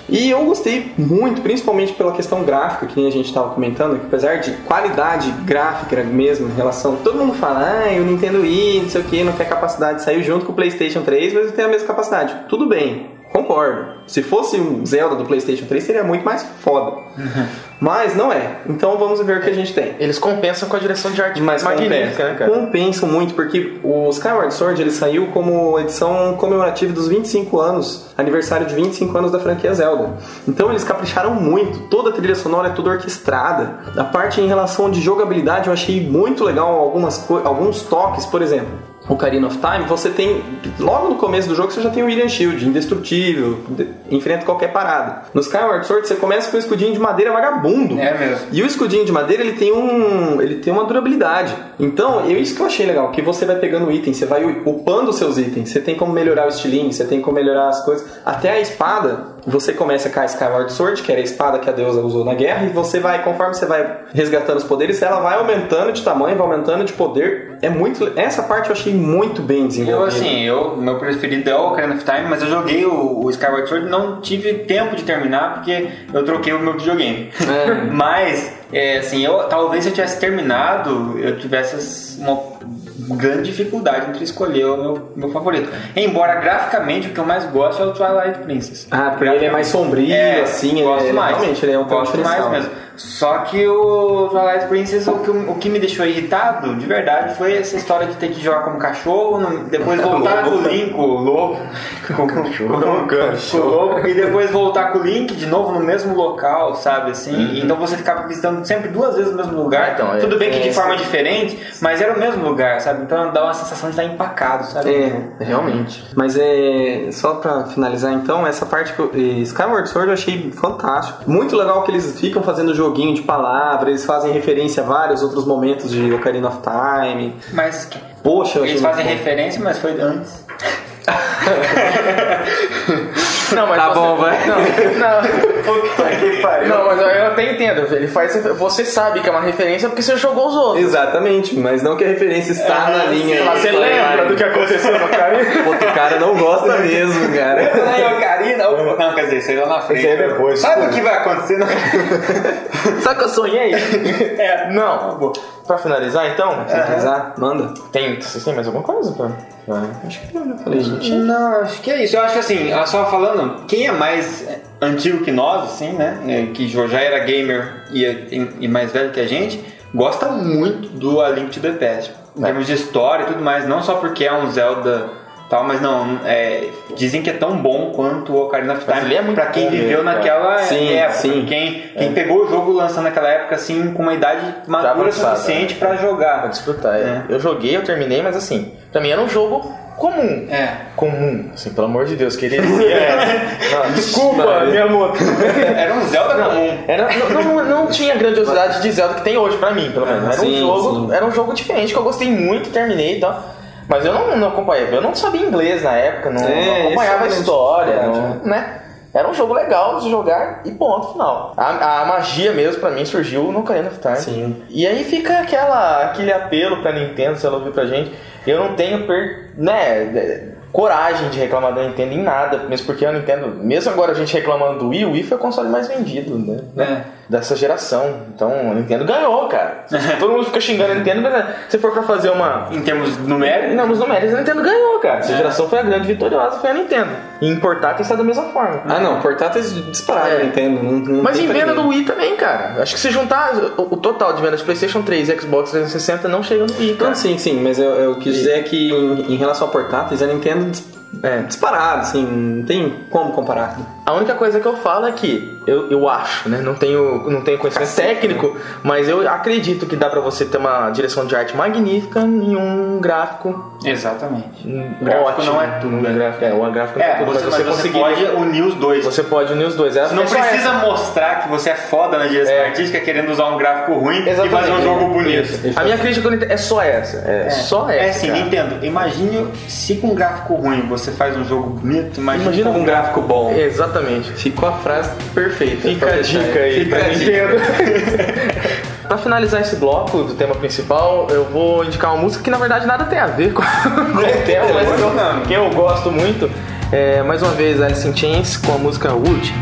E eu gostei muito, principalmente pela questão gráfica que nem a gente estava comentando, que apesar de qualidade gráfica mesmo em relação. Todo mundo fala, ah, o Nintendo Wii, não sei o que, não tem capacidade, saiu junto com o PlayStation 3, mas não tem a mesma capacidade. Tudo bem, concordo. Se fosse um Zelda do PlayStation 3, seria muito mais foda. Mas não é. Então vamos ver o que a gente tem. Eles compensam com a direção de arte Mas magnífica, né, cara? compensam muito, porque o Skyward Sword ele saiu como edição comemorativa dos 25 anos, aniversário de 25 anos da franquia Zelda. Então eles capricharam muito, toda a trilha sonora é toda orquestrada. A parte em relação de jogabilidade eu achei muito legal algumas alguns toques, por exemplo. Ocarina of Time, você tem. Logo no começo do jogo você já tem o William Shield, indestrutível, de- enfrenta qualquer parada. No Skyward Sword você começa com um escudinho de madeira vagabundo. É mesmo. E o escudinho de madeira ele tem um, ele tem uma durabilidade. Então, eu, isso que eu achei legal, que você vai pegando item, você vai upando os seus itens, você tem como melhorar o estilingue, você tem como melhorar as coisas. Até a espada, você começa com a Skyward Sword, que era a espada que a deusa usou na guerra, e você vai, conforme você vai resgatando os poderes, ela vai aumentando de tamanho, vai aumentando de poder. É muito, essa parte eu achei muito bem desenvolvida. Eu, assim, eu, meu preferido é o Ocarina of Time, mas eu joguei o, o Skyward Sword e não tive tempo de terminar porque eu troquei o meu videogame. É. mas, é, assim, eu, talvez se eu tivesse terminado, eu tivesse uma grande dificuldade entre escolher o meu, meu favorito. Embora, graficamente, o que eu mais gosto é o Twilight Princess. Ah, porque ele é mais sombrio, É, assim, gosto ele, mais. realmente ele é um gosto mais mesmo. Só que o Twilight Princess, o que, o que me deixou irritado, de verdade, foi essa história de ter que jogar como cachorro, depois voltar com o Link, o lobo, com, com, com, com o lobo, e depois voltar com o Link de novo no mesmo local, sabe assim? Então você ficava visitando sempre duas vezes o mesmo lugar. Então, é- Tudo bem que de é- forma diferente, mas era o mesmo lugar, sabe? Então dá uma sensação de estar empacado, sabe? É, realmente. Mas é. Só pra finalizar então, essa parte que eu, Skyward Sword eu achei fantástico. Muito legal que eles ficam fazendo joguinho de palavras, eles fazem referência a vários outros momentos de Ocarina of Time. Mas que- Poxa, eles fazem referência, mas foi antes. Não, mas Tá você- bom, vai. Não, não, não, mas eu até entendo. Ele faz. Você sabe que é uma referência porque você jogou os outros. Exatamente, mas não que a referência está na linha. Você lembra do que aconteceu no caminho? Pô, o cara não gosta mesmo, cara. Ai, Ocarina, ou- não, quer dizer, isso aí lá na frente. Isso aí é depois. Sabe o que vai acontecer? Sabe que eu sonhei? É, não. Pra finalizar, então, Finalizar? Manda. tem, vocês têm mais alguma coisa? Pra... Acho que eu já falei, gente. Não, acho que é isso. Eu acho que assim, só falando, quem é mais é, antigo que nós, assim, né? é, Que já era gamer e, mais velho que a gente, gosta muito do A Link to the Past. Em termos de história e tudo mais, não só porque é um Zelda tal, mas não, é, dizem que é tão bom quanto o Ocarina of Time é pra quem bom viveu cara. naquela Sim, época. sim. Quem, quem pegou o jogo lançando naquela época, assim, com uma idade madura avançada, suficiente né? pra jogar. Pra desfrutar. é. É. Eu joguei, eu terminei, mas assim, pra mim era um jogo comum. É. Comum, assim, pelo amor de Deus, queria dizer. Não, desculpa, minha moto. Era um Zelda comum. Era, não, não, não tinha a grandiosidade de Zelda que tem hoje pra mim, pelo menos. Era Sim, um jogo, sim. era um jogo diferente que eu gostei muito, terminei e tal. Mas eu não, não acompanhava, eu não sabia inglês na época, não, É, não acompanhava a é história, não- né? Era um jogo legal de jogar e ponto final. A, a magia mesmo pra mim surgiu no Ocarina of Time. Sim. E aí fica aquela, aquele apelo pra Nintendo, se ela ouvir pra gente. Eu não tenho per, né, coragem de reclamar da Nintendo em nada, mesmo porque a Nintendo, mesmo agora a gente reclamando do Wii, o Wii foi o console mais vendido, né? É. Dessa geração. Então a Nintendo ganhou, cara. Todo mundo fica xingando a Nintendo, mas né, se for pra fazer uma. Em termos numéricos, Não, nos numéricos a Nintendo ganhou, cara. Essa geração foi a grande vitoriosa, foi a Nintendo. E em portátil está da mesma forma. Ah, não, portáteis disparados, É. Nintendo. Não, não Mas em venda ninguém. do Wii também, cara. Acho que se juntar o, o total de vendas de PlayStation 3 e Xbox 360 não chega no Wii, cara. Não, sim, sim, mas eu, eu quis dizer que em, em relação a portáteis, a Nintendo é, disparado, assim, não tem como comparar. A única coisa que eu falo é que eu, eu acho, né? Não tenho, não tenho conhecimento técnico, mas eu acredito que dá pra você ter uma direção de arte magnífica em um gráfico Exatamente. um gráfico ótimo. não é tudo, Um né? gráfico, é, o gráfico é É, tudo, você, mas mas você você conseguir. pode unir os dois. Você pode unir os dois. É, Você não é precisa essa. mostrar que você é foda na direção É. artística querendo usar um gráfico ruim e Exatamente. fazer um jogo bonito. Isso. A minha crítica é só essa. É, só essa. É assim, cara. Nintendo, imagine se com um gráfico ruim você faz um jogo bonito, imagine, Imagina com Um gráfico bom. Exatamente. Ficou a frase perfeita. Fica a dica aí Fica a dica. Pra finalizar esse bloco do tema principal, eu vou indicar uma música que na verdade nada tem a ver com, com o tema, mas que eu, que eu gosto muito. É, mais uma vez, Alice in Chains com a música Wood.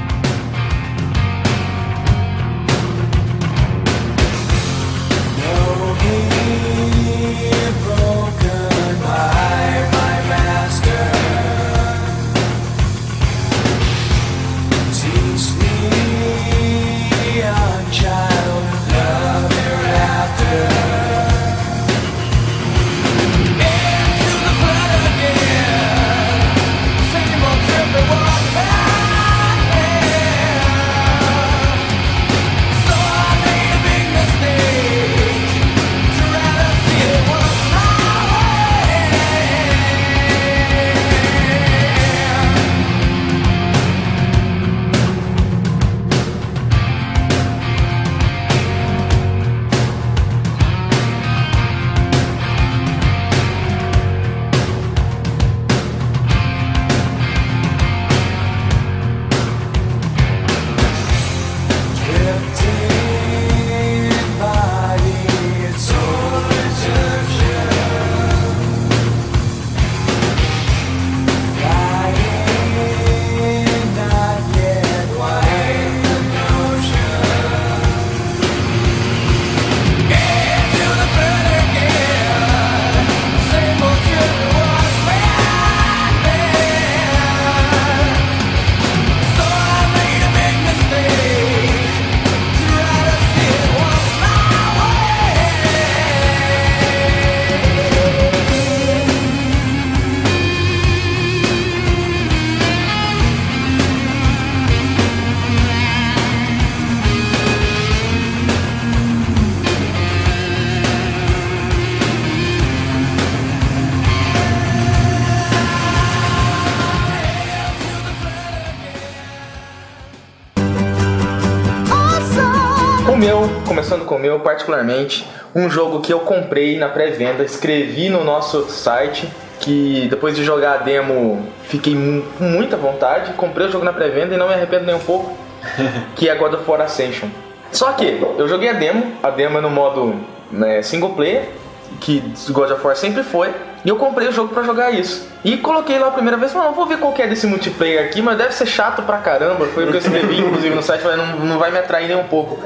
Meu, particularmente, um jogo que eu comprei na pré-venda, escrevi no nosso site, que depois de jogar a demo fiquei com muita vontade, comprei o jogo na pré-venda e não me arrependo nem um pouco, que é God of War Ascension. Só que eu joguei a demo, a demo é no modo né, single player, que God of War sempre foi, e eu comprei o jogo pra jogar isso. E coloquei lá a primeira vez, falei, "Ah, vou ver qual que é desse multiplayer aqui, mas deve ser chato pra caramba. Foi o que eu escrevi, inclusive, no site, falei, não, não vai me atrair nem um pouco.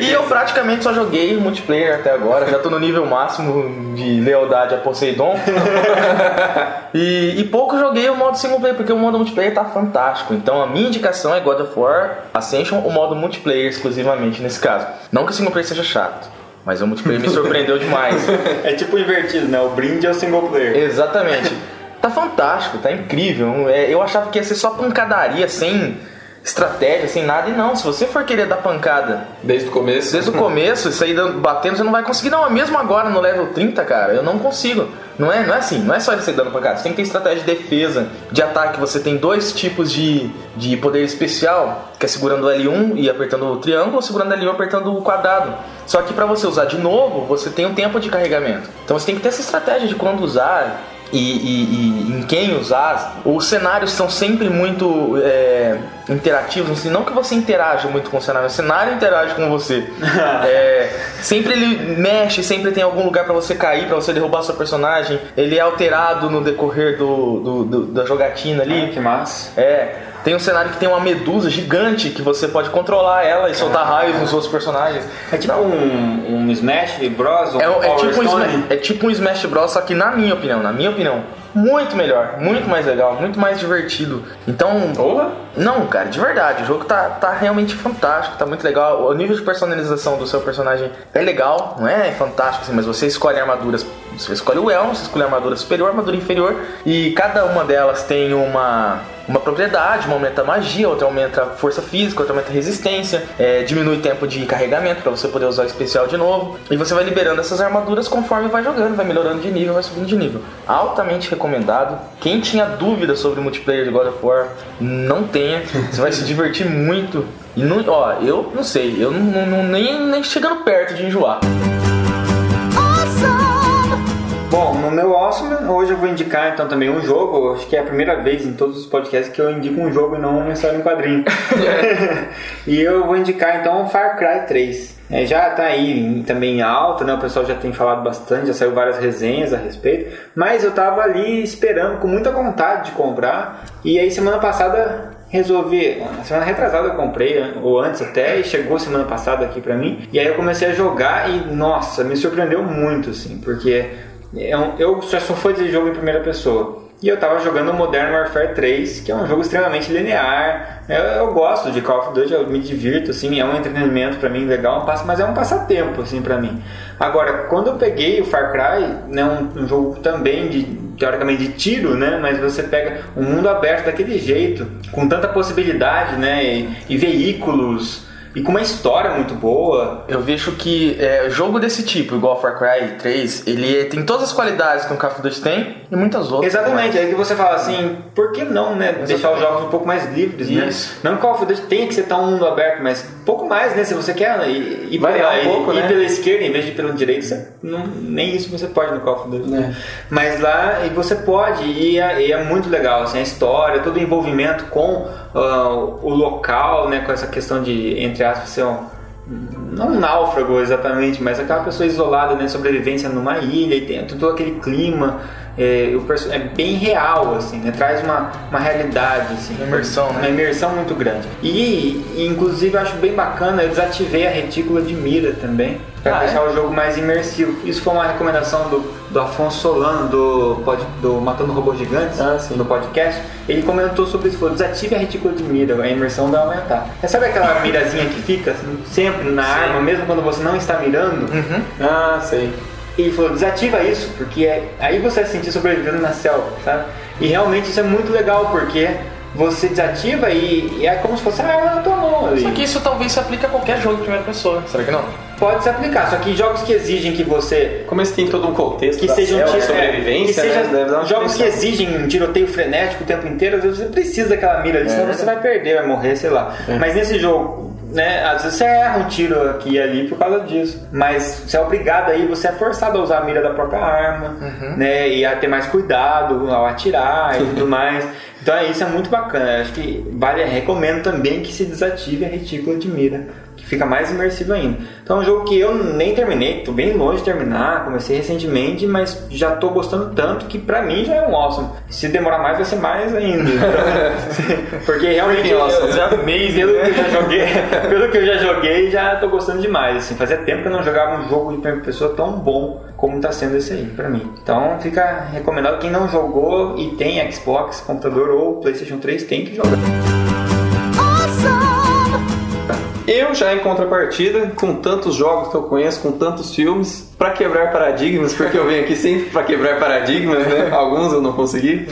E eu praticamente só joguei multiplayer até agora, já tô no nível máximo de lealdade a Poseidon. e, e pouco joguei o modo single player, porque o modo multiplayer tá fantástico. Então a minha indicação é God of War Ascension, o modo multiplayer exclusivamente nesse caso. Não que o single player seja chato, mas o multiplayer me surpreendeu demais. É tipo invertido, né? O brinde é o single player. Exatamente. Tá fantástico, tá incrível. É, Eu achava que ia ser só pancadaria, sem estratégia, sem nada. E não, se você for querer dar pancada Desde o começo. desde o começo, isso aí batendo, você não vai conseguir. Não, mesmo agora no level 30, cara, eu não consigo. Não é, não é assim, não é só ele sair dando pancada. Você tem que ter estratégia de defesa, de ataque. Você tem dois tipos de, de poder especial, que é segurando o L1 e apertando o triângulo, ou segurando o L1 e apertando o quadrado. Só que pra você usar de novo, você tem um tempo de carregamento. Então você tem que ter essa estratégia de quando usar, e, e- e em quem usar. Os cenários são sempre muito é, interativos, assim, não que você interaja muito com o cenário, o cenário interage com você. É, sempre ele mexe, sempre tem algum lugar pra você cair, pra você derrubar seu personagem. Ele é alterado no decorrer do, do- do- da jogatina ali. Ah, que massa. É, tem um cenário que tem uma medusa gigante que você pode controlar ela e soltar raios nos outros personagens. É tipo um, um Smash Bros. Um É, um- é tipo um. Smash, é tipo um Smash Bros, só que na minha opinião, na minha opinião, muito melhor, muito mais legal, muito mais divertido. Então, Porra! não, cara, de verdade, o jogo tá, tá realmente fantástico, tá muito legal. O nível de personalização do seu personagem é legal, não é fantástico assim, mas você escolhe armaduras, você escolhe o elmo, você escolhe a armadura superior, armadura inferior, e cada uma delas tem uma uma propriedade, uma aumenta a magia, outra aumenta a força física, outra aumenta a resistência, é, diminui o tempo de carregamento para você poder usar o especial de novo. E você vai liberando essas armaduras conforme vai jogando, vai melhorando de nível, vai subindo de nível. Altamente recomendado. Quem tinha dúvida sobre o multiplayer de God of War, não tenha. Você vai se divertir muito. E não, ó, eu não sei, eu não, não- não- nem, nem chegando perto de enjoar. Bom, no meu Awesome, hoje eu vou indicar então também um jogo. Acho que é a primeira vez em todos os podcasts que eu indico um jogo e não uma história em quadrinho. e eu vou indicar então Far Cry 3. É, já tá aí também em alta, né? O pessoal já tem falado bastante, já saiu várias resenhas a respeito. Mas eu tava ali esperando com muita vontade de comprar. E aí semana passada resolvi, semana retrasada eu comprei, ou antes até, e chegou semana passada aqui pra mim. E aí eu comecei a jogar e, nossa, me surpreendeu muito, assim, porque eu já sou fã de jogo em primeira pessoa. E eu tava jogando Modern Warfare 3, que é um jogo extremamente linear. Eu, eu gosto de Call of Duty, eu me divirto, assim, é um entretenimento pra mim legal, mas é um passatempo, assim, pra mim. Agora, quando eu peguei o Far Cry, né, um, um jogo também de, teoricamente, de tiro, né, mas você pega um mundo aberto daquele jeito, com tanta possibilidade, né, e, e veículos, e com uma história muito boa. Eu vejo que é, jogo desse tipo, igual Far Cry 3, ele tem todas as qualidades que um Call of Duty tem e muitas outras. Exatamente, aí que você fala assim, por que não, né? Deixar os jogos um pouco mais livres, Isso. né? Não que Call of Duty tenha que ser tão mundo aberto, mas um pouco mais, né? Se você quer ir, ir, Variar pela, um pouco, ir né? pela esquerda em vez de pela direita, você não- nem isso você pode no Call of Duty. É. Mas lá e você pode, e é, e é muito legal, assim, a história, todo o envolvimento com ah, o local, né? Com essa questão de, entre aspas, ser um, não um náufrago exatamente, mas aquela pessoa isolada, né, sobrevivência numa ilha e tem todo aquele clima, é, é bem real, assim, né, traz uma, uma realidade, assim, Uma imersão, né? uma imersão muito grande. E, e, inclusive eu acho bem bacana, eu desativei a retícula de mira também, para Ah, deixar o jogo mais imersivo. Isso foi uma recomendação do, do Afonso Solano, do, pod- do Matando Robôs Gigantes, Ah, no podcast. Ele comentou sobre isso, falou, desative a retícula de mira, a imersão vai aumentar. É, sabe aquela mirazinha que fica sempre na arma, mesmo quando você não está mirando? Ah, sei. E ele falou, desativa isso, porque é- aí você vai se sentir sobrevivendo na selva, sabe? E realmente isso é muito legal, porque você desativa e, e é como se fosse a arma na tua mão ali. Só que isso talvez se aplique a qualquer jogo de primeira pessoa. Será que não? Pode se aplicar, só que jogos que exigem que você Como esse tem todo um contexto que da sejam selva, tiro- sobrevivência, é, que seja né? Jogos que exigem um tiroteio frenético o tempo inteiro, às vezes você precisa daquela mira ali, senão você vai perder, vai morrer, sei lá. Mas nesse jogo, né? Às vezes você erra um tiro aqui e ali por causa disso. Mas você é obrigado aí, você é forçado a usar a mira da própria arma, né? E a ter mais cuidado ao atirar e tudo mais. Então isso é muito bacana. Acho que vale, recomendo também que se desative a retícula de mira, fica mais imersivo ainda. Então é um jogo que eu nem terminei, tô bem longe de terminar, comecei recentemente, mas já tô gostando tanto que pra mim já é um awesome. Se demorar mais vai ser mais ainda. Então, porque realmente eu, awesome. já amazing, pelo que eu já joguei, pelo que eu já joguei, já tô gostando demais. Assim, fazia tempo que eu não jogava um jogo de primeira pessoa tão bom como tá sendo esse aí pra mim. Então fica recomendado quem não jogou e tem Xbox, computador ou PlayStation 3 tem que jogar. Eu já em contrapartida, com tantos jogos que eu conheço, com tantos filmes, pra quebrar paradigmas, porque eu venho aqui sempre pra quebrar paradigmas, né? Alguns eu não consegui.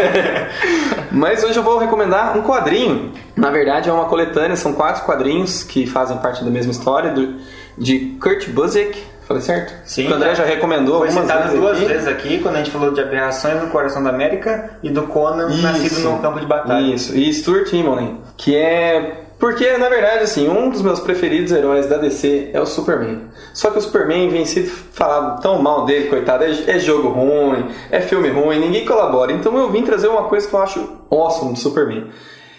Mas hoje eu vou recomendar um quadrinho. Na verdade é uma coletânea, são quatro quadrinhos que fazem parte da mesma história do, de Kurt Busiek. Falei certo? Sim, o André já recomendou Foi algumas citado vezes duas aqui. vezes aqui, quando a gente falou de Aberrações no Coração da América e do Conan nascido Isso. no campo de batalha. Isso, e Stuart Immonen, que é... Porque, na verdade, assim, um dos meus preferidos heróis da DC é o Superman. Só que o Superman vem sido falado tão mal dele, coitado. É, é jogo ruim, é filme ruim, ninguém colabora. Então eu vim trazer uma coisa que eu acho awesome do Superman.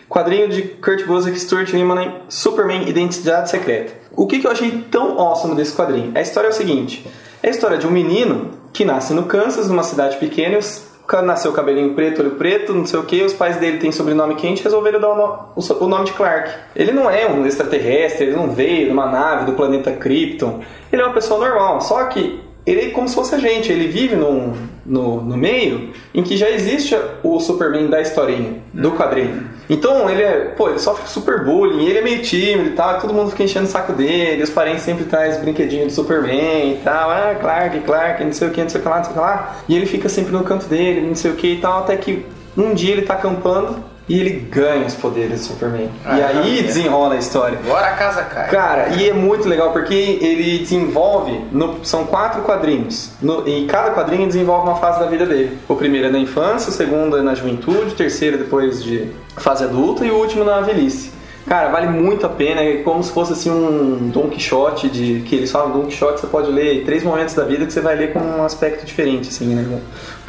Quadrinho de Kurt Busiek, Stuart Immonen, Superman Identidade Secreta. O que, que eu achei tão awesome desse quadrinho? A história é o seguinte. É a história de um menino que nasce no Kansas, numa cidade pequena, e os- nasceu cabelinho preto, olho preto, não sei o que, os pais dele têm sobrenome quente, resolveram dar o, no- o nome de Clark. Ele não é um extraterrestre, ele não veio de uma nave do planeta Krypton, ele é uma pessoa normal, só que ele é como se fosse a gente, ele vive num, no, no meio em que já existe o Superman da historinha, do quadrinho. Então ele é, pô, ele sofre super bullying, ele é meio tímido e tal, todo mundo fica enchendo o saco dele, os parentes sempre trazem brinquedinho do Superman e tal, ah, Clark, Clark, não sei o que, não sei o que lá, não sei o que lá. E ele fica sempre no canto dele, não sei o que e tal, até que um dia ele tá acampando e ele ganha os poderes do Superman. e aí desenrola a história. Agora a casa cai. Cara, e é muito legal porque ele desenvolve, no- são quatro quadrinhos, no- e cada quadrinho desenvolve uma fase da vida dele. O primeiro é na infância, o segundo é na juventude, o terceiro depois de fase adulta e o último na velhice. Cara, vale muito a pena, é como se fosse assim um Don Quixote, de, que eles falam Don Quixote, você pode ler três momentos da vida que você vai ler com um aspecto diferente, assim, né? Um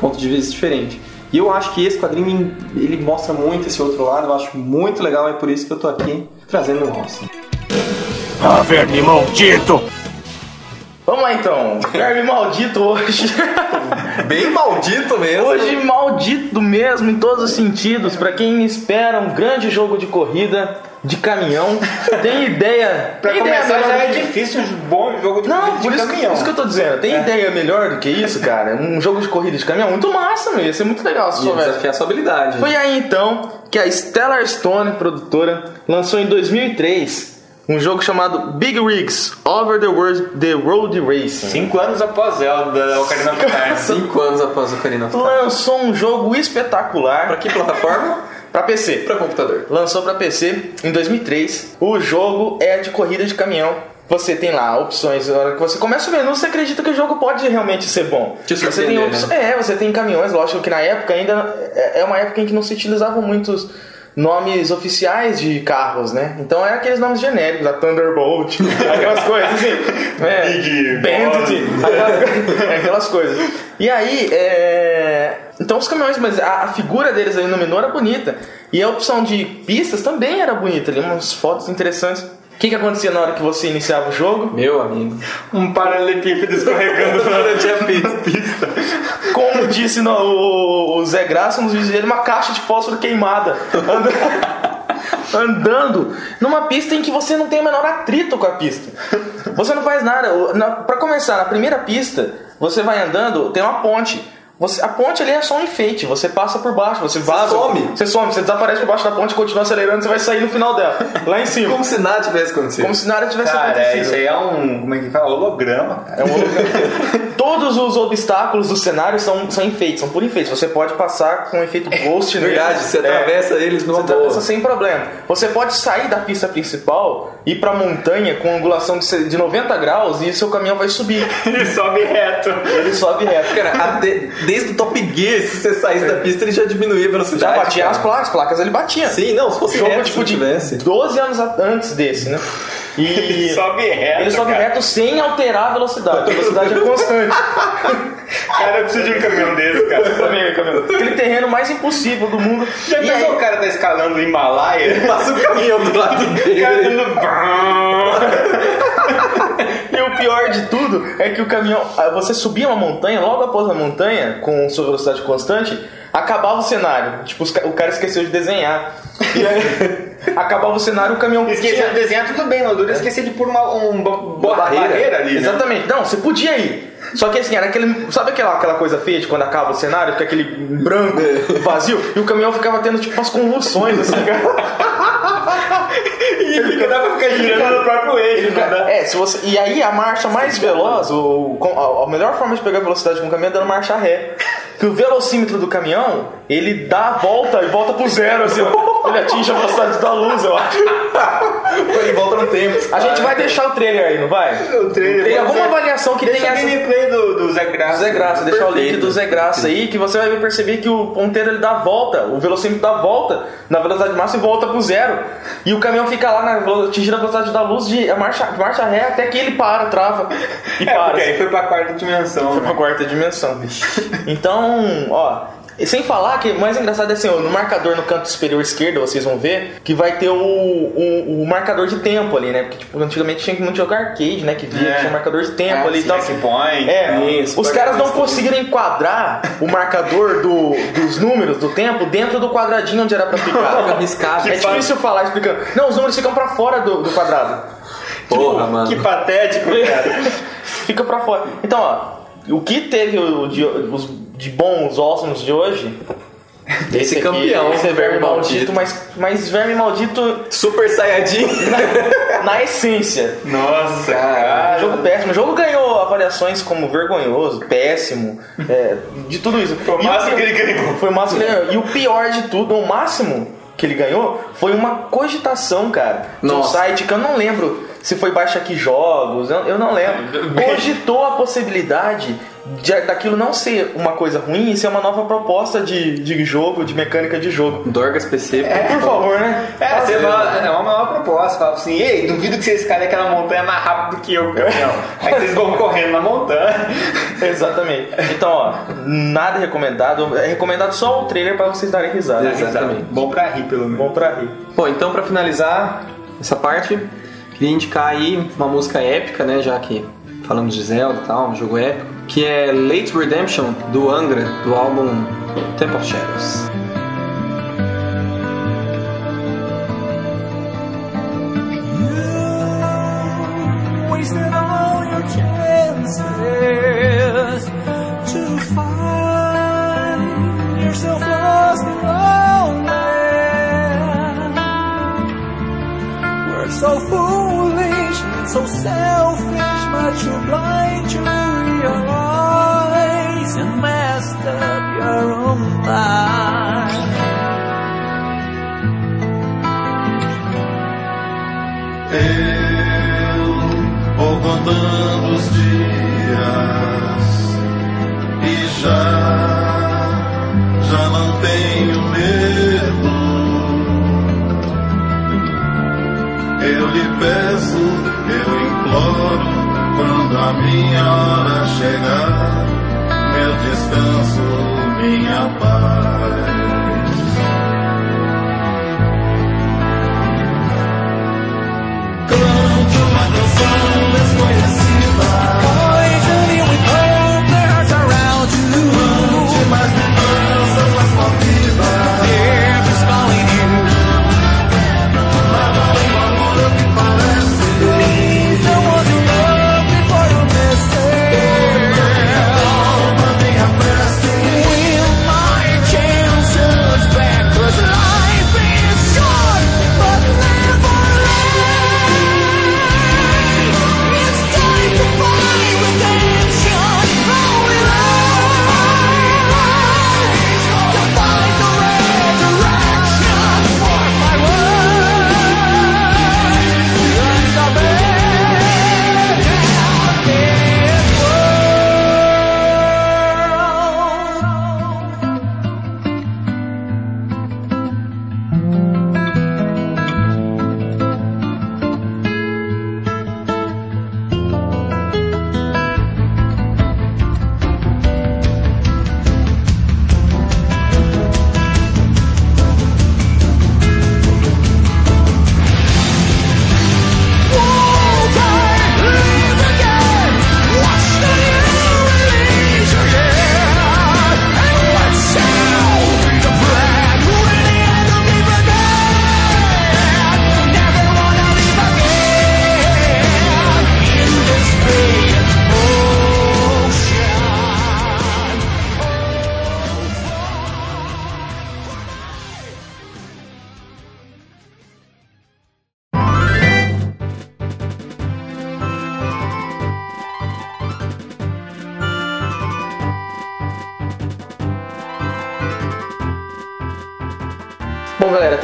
ponto de vista diferente. E eu acho que esse quadrinho, ele mostra muito esse outro lado, eu acho muito legal, é por isso que eu tô aqui trazendo o Ross. Ah, verme maldito! Vamos lá então. Verme maldito hoje. Bem maldito mesmo. Hoje maldito mesmo em todos os sentidos. Pra quem espera um grande jogo de corrida de caminhão, tem ideia. Pra tem ideia começar já é que- difícil um bom jogo de, Não, de por isso, caminhão. isso que eu tô dizendo. Tem ideia melhor do que isso, cara? Um jogo de corrida de caminhão muito massa, meu. Ia ser muito legal se soubesse. desafiar sua habilidade. Foi aí então que a Stellar Stone, produtora, lançou em 2003 um jogo chamado Big Rigs Over the World the Road Racing. Cinco anos após Zelda, Ocarina of Time. Cinco anos após o Karina of Time. Lançou um jogo espetacular Pra que plataforma? pra PC. Pra computador. Lançou pra PC em 2003. O jogo é de corrida de caminhão. Você tem lá opções. Na hora que você começa o menu, você acredita que o jogo pode realmente ser bom. Te você tem opções. né? É, você tem caminhões, lógico que na época ainda é é uma época em que não se utilizavam muitos nomes oficiais de carros, né? Então é aqueles nomes genéricos, a Thunderbolt, aquelas coisas assim. É, Big Bandit, aquelas, é, aquelas coisas. E aí, é... Então os caminhões, mas a, a figura deles aí no menu era bonita. E a opção de pistas também era bonita ali, umas fotos interessantes. O que, que acontecia na hora que você iniciava o jogo? Meu amigo. Um paralelepípedo escorregando durante a pista. Como disse no- o, o Zé Graça nos vídeos dele, uma caixa de fósforo queimada. Andando, numa pista em que você não tem o menor atrito com a pista. Você não faz nada. Pra começar, na primeira pista, você vai andando, tem uma ponte. Você- a ponte ali é só um enfeite, você passa por baixo, você vaza. some. Você some, você desaparece por baixo da ponte, continua acelerando, você vai sair no final dela, lá em cima. Como se nada tivesse acontecido. Como se nada tivesse Cara, acontecido. isso aí é um. Como é que fala? Holograma, cara. É um holograma. Todos os obstáculos do cenário são, são enfeites, são por enfeites. Você pode passar com um efeito ghost neles. Verdade, você É. atravessa eles numa Você boa. atravessa sem problema. Você pode sair da pista principal ir pra montanha com angulação de de 90 graus e seu caminhão vai subir. Ele sobe reto. Ele sobe reto. Cara, a de- desde o Top Gear, se você saísse da pista, ele já diminuía a Já velocidade. batia cara. nas placas, placas ele batia. Sim, não, se fosse jogo tipo se de tivesse. 12 anos antes desse, né? E Sobe reto. ele sobe cara. reto sem alterar a velocidade. A velocidade é constante. Cara, eu preciso de um caminhão desse, cara. Também, Camilo. Aquele terreno mais impossível do mundo. Já e aí, o cara tá escalando o Himalaia? Passa o caminhão do lado O dele. cara dando... e o pior de tudo é que o caminhão. ah, Você subia uma montanha, logo após a montanha, com sua velocidade constante, acabava o cenário. Tipo, o cara esqueceu de desenhar. E aí, acabava o cenário, o caminhão. Esqueceu de desenhar, tudo bem, mas dura esquecer de pôr uma, um, bo- barreira. barreira. ali, né? Exatamente. Não, você podia ir. Só que assim, era aquele. Sabe aquela, aquela coisa feia de quando acaba o cenário, fica aquele branco vazio, e o caminhão ficava tendo tipo umas convulsões, assim, cara. E fica, dá pra ficar girando no próprio eixo, Fica- né? É, se você. E aí a marcha mais veloz, o, a, a melhor forma de pegar velocidade com o caminhão é dando marcha ré. Que o velocímetro do caminhão, ele dá a volta e volta pro zero, assim, ó. Ele atinge a velocidade da luz, eu acho. Ele volta no tempo. A gente vai deixar o trailer aí, não vai? O trailer, Tem alguma avaliação que Deixa tem o essa. gameplay do, do Zé Graça. Zé Graça, deixar o link do Zé Graça aí, que você vai perceber que o ponteiro ele dá a volta, o velocímetro dá a volta na velocidade máxima e volta pro zero. E o caminhão fica lá na, atingindo a velocidade da luz de a marcha, marcha ré até que ele para, trava e É, para. porque aí foi pra quarta dimensão. Foi né? pra quarta dimensão. Então, ó. E Sem falar que o mais engraçado é assim, ó, no marcador no canto superior esquerdo, vocês vão ver que vai ter o, o, o marcador de tempo ali, né? Porque tipo, antigamente tinha muito jogar arcade, né? Que via, É. tinha marcador de tempo Ah, ali e sim, tal. checkpoint, É, isso, os caras não conseguiram enquadrar o marcador do, dos números do tempo dentro do quadradinho onde era pra Fica ficar. arriscado. É difícil falar explicando. Não, os números ficam pra fora do, do quadrado. Porra, mano. Que patético, cara. Fica pra fora. Então, ó, o que teve o os de bons awesomes de hoje? Esse aqui, campeão, esse é verme maldito, maldito. mas, mas verme maldito Super Saiyajin. na essência. Nossa, cara. jogo péssimo. O jogo ganhou avaliações como vergonhoso, péssimo, é, de tudo isso. Foi o máximo que ele ganhou. Foi o máximo que ele ganhou. E o pior de tudo, o máximo que ele ganhou, foi uma cogitação, cara. De um site que eu não lembro se foi Baixa Aqui Jogos, eu, eu não lembro. Cogitou a possibilidade de, daquilo não ser uma coisa ruim e ser uma nova proposta de, de jogo, de mecânica de jogo. Dorgas PC. Por favor, né? É, você fala, é uma nova proposta. Fala assim, ei, duvido que vocês escalem aquela montanha mais rápido que eu, caminhão. Aí vocês vão correndo na montanha. Exatamente. Então, ó, nada recomendado. É recomendado só o trailer pra vocês darem risada. Exatamente. Bom pra rir, pelo menos. Bom pra rir. Bom, então pra finalizar essa parte, queria indicar aí uma música épica, né, já que falamos de Zelda e tal, um jogo épico, que é Late Redemption do Angra, do álbum Temple of Shadows. so foolish so selfish, but too blind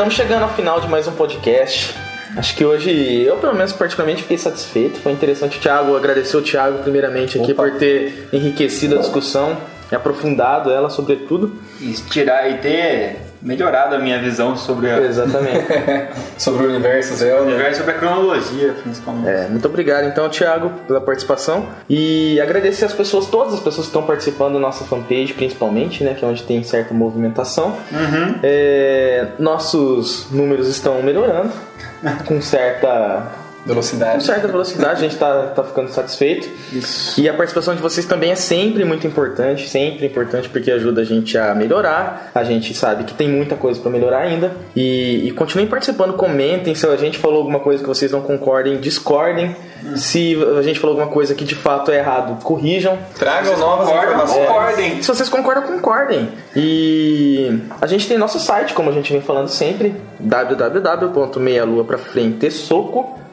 estamos chegando ao final de mais um podcast. Acho que hoje, eu pelo menos particularmente fiquei satisfeito. Foi interessante o Thiago, agradecer o Thiago primeiramente aqui Opa. por ter enriquecido a discussão e aprofundado ela sobretudo. E tirar e ter melhorado a minha visão sobre a, Exatamente. Sobre o universo o Zelda. universo, sobre a cronologia, principalmente. É, muito obrigado então, Thiago, pela participação. E agradecer as pessoas, todas as pessoas que estão participando da nossa fanpage, principalmente, né? Que é onde tem certa movimentação. É, nossos números estão melhorando com certa com Velocidade. certa velocidade, a gente tá, tá ficando satisfeito. E a participação de vocês também é sempre muito importante, sempre importante porque ajuda a gente a melhorar. A gente sabe que tem muita coisa para melhorar ainda. E, e continuem participando, comentem se a gente falou alguma coisa que vocês não concordem, discordem. Se a gente falou alguma coisa que de fato é errado, corrijam. Tragam novas concordam, informações. concordem. Se vocês concordam, concordem. E a gente tem nosso site, como a gente vem falando sempre,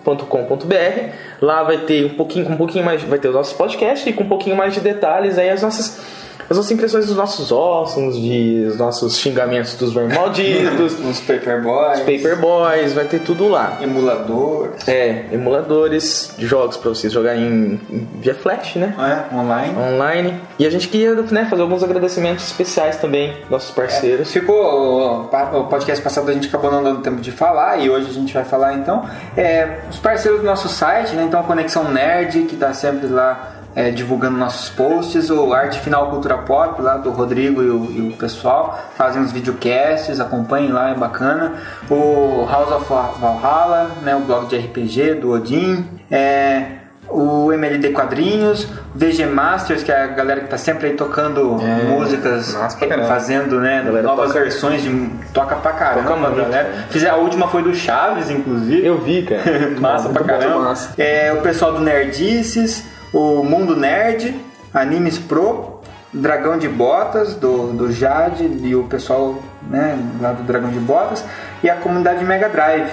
www.meialuaprafrentesoco.com.br. Lá vai ter um pouquinho, um pouquinho mais, vai ter os nossos podcasts e com um pouquinho mais de detalhes aí as nossas as nossas impressões dos nossos ossos, de, os nossos xingamentos dos malditos, Os Paperboys, Paperboys, vai ter tudo lá. emulador, É, emuladores de jogos para vocês jogarem em- em- via flash, né? é, online. online. E a gente queria né, fazer alguns agradecimentos especiais também, nossos parceiros. Ficou o, o podcast passado a gente acabou não dando tempo de falar e hoje a gente vai falar então. É, os parceiros do nosso site, né? Então a Conexão Nerd, que está sempre lá é, divulgando nossos posts, o Arte Final Cultura Pop, lá do Rodrigo e o, e o pessoal, fazem os videocasts, acompanhem lá, é bacana. O House of Valhalla, né? O blog de RPG do Odin. É, o MLD Quadrinhos, VG Masters, que é a galera que tá sempre aí tocando músicas, pra caramba. fazendo né, novas toca- versões de. Toca pra caramba, Toca muito, galera. Fizer, a última foi do Chaves, inclusive. Eu vi, cara. massa pra muito bom, caramba. massa. É, o pessoal do Nerdices, o Mundo Nerd, Animes Pro, Dragão de Botas, do, do Jade e o pessoal né, lá do Dragão de Botas, e a comunidade Mega Drive.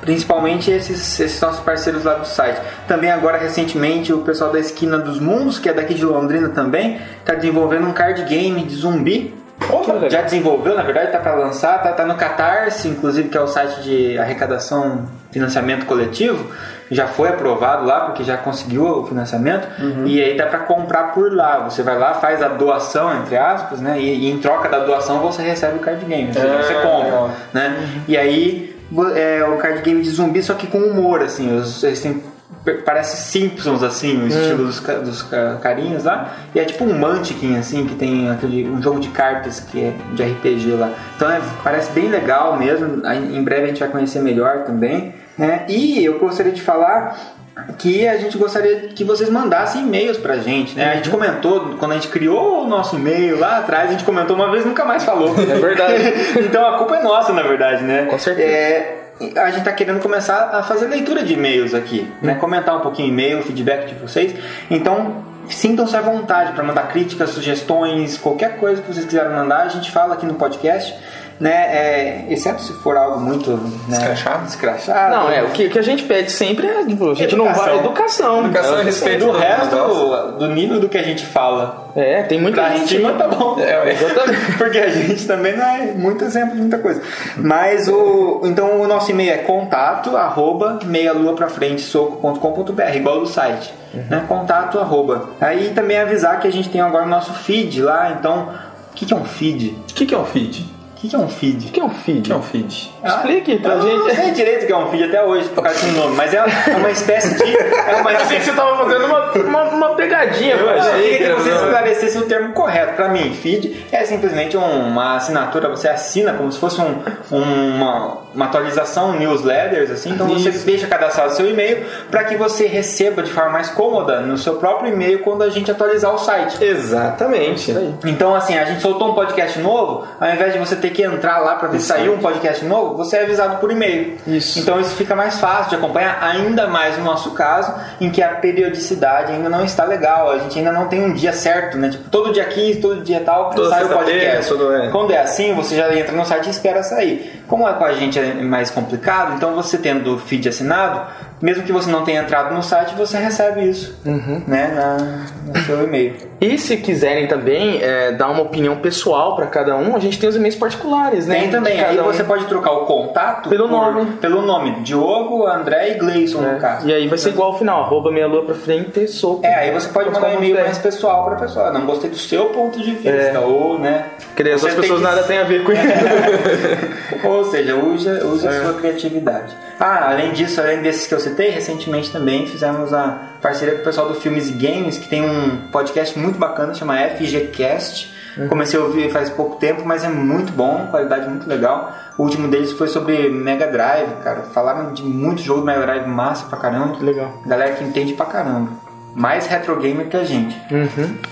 Principalmente esses, esses nossos parceiros lá do site. Também agora recentemente o pessoal da Esquina dos Mundos, que é daqui de Londrina também, está desenvolvendo um card game de zumbi. Já desenvolveu, na verdade, tá para lançar, tá, tá no Catarse, inclusive que é o site de arrecadação, financiamento coletivo. Já foi aprovado lá porque já conseguiu o financiamento e aí dá para comprar por lá. Você vai lá, faz a doação entre aspas, né? E, e em troca da doação você recebe o card game, seja, Ah, você compra, legal. né? E aí é o card game de zumbi só que com humor, assim. Os, eles têm parece Simpsons assim, o estilo dos, ca- dos ca- carinhos lá. E é tipo um Munchkin assim, que tem aquele um jogo de cartas que é de RPG lá. Então é, parece bem legal mesmo. Em breve a gente vai conhecer melhor também, né? E eu gostaria de falar que a gente gostaria que vocês mandassem e-mails pra gente, né? A gente comentou, quando a gente criou o nosso e-mail lá atrás, a gente comentou uma vez e nunca mais falou. É verdade. então a culpa é nossa, na verdade, né? Com certeza. É, a gente tá querendo começar a fazer leitura de e-mails aqui, né? Comentar um pouquinho e-mail, feedback de vocês. Então, sintam-se à vontade para mandar críticas, sugestões, qualquer coisa que vocês quiserem mandar, a gente fala aqui no podcast, né? É, exceto se for algo muito né, Escrachado? escrachado. Não, é, o que, que a gente pede sempre é, tipo, a gente não vai. Educação. Educação É, respeito. Do resto, do nível do que a gente fala É, tem muita pra gente. cima, tá bom. É, Exatamente. Porque a gente também não é muito exemplo de muita coisa. Mas o. Então o nosso e-mail é contato arroba meialuaprafrentesoco.com.br, igual do site. Né? Contato arroba. Aí também avisar que a gente tem agora o nosso feed lá, então. O que, que é um feed? O que, que é um feed? O que, que é um feed? O que é um feed? O que é um feed? Explique pra eu gente. Não sei direito o que é um feed até hoje, por causa desse nome, mas é uma espécie de. É uma Eu achei que você tava fazendo uma, uma, uma pegadinha Eu pra eu queria que gente. você esclarecesse o termo correto. Para mim, feed é simplesmente um- uma assinatura, você assina como se fosse um- uma, uma atualização, newsletters, assim. Então você deixa cadastrado seu e-mail para que você receba de forma mais cômoda no seu próprio e-mail quando a gente atualizar o site. Exatamente. Então, assim, a gente soltou um podcast novo, ao invés de você ter que entrar lá para ver se saiu um podcast novo, você é avisado por e-mail. Isso. Então, isso fica mais fácil de acompanhar, ainda mais no nosso caso, em que a periodicidade ainda não está legal. A gente ainda não tem um dia certo, né? Tipo, todo dia 15, todo dia tal, Toda sai o podcast. todo- é. Quando é assim, você já entra no site e espera sair. Como é com a gente é mais complicado, então você tendo o feed assinado, mesmo que você não tenha entrado no site, você recebe isso Uhum. né, na, no seu e-mail. E se quiserem também é, dar uma opinião pessoal pra cada um, a gente tem os e-mails particulares, né? Tem também, aí um. você pode trocar o contato Pelo por- nome. Pelo nome, Diogo, André e Gleison, no caso. E aí vai ser igual ao final, arroba meia lua pra frente, soco. É, aí você pode mandar um e-mail mais pessoal pra pessoa. Não gostei do seu ponto de vista, É. ou, né? Queria as pessoas que- nada tem a ver com isso. Ou seja, use, use É. a sua criatividade. Ah, além disso, além desses que eu citei, recentemente também fizemos a parceria com o pessoal do Filmes e Games, que tem um podcast muito bacana, chama FGCast. Uhum. Comecei a ouvir faz pouco tempo, mas é muito bom, qualidade muito legal. O último deles foi sobre Mega Drive, cara. Falaram de muito jogo Mega Drive massa pra caramba. Legal. Galera que entende pra caramba. Mais retro gamer que a gente.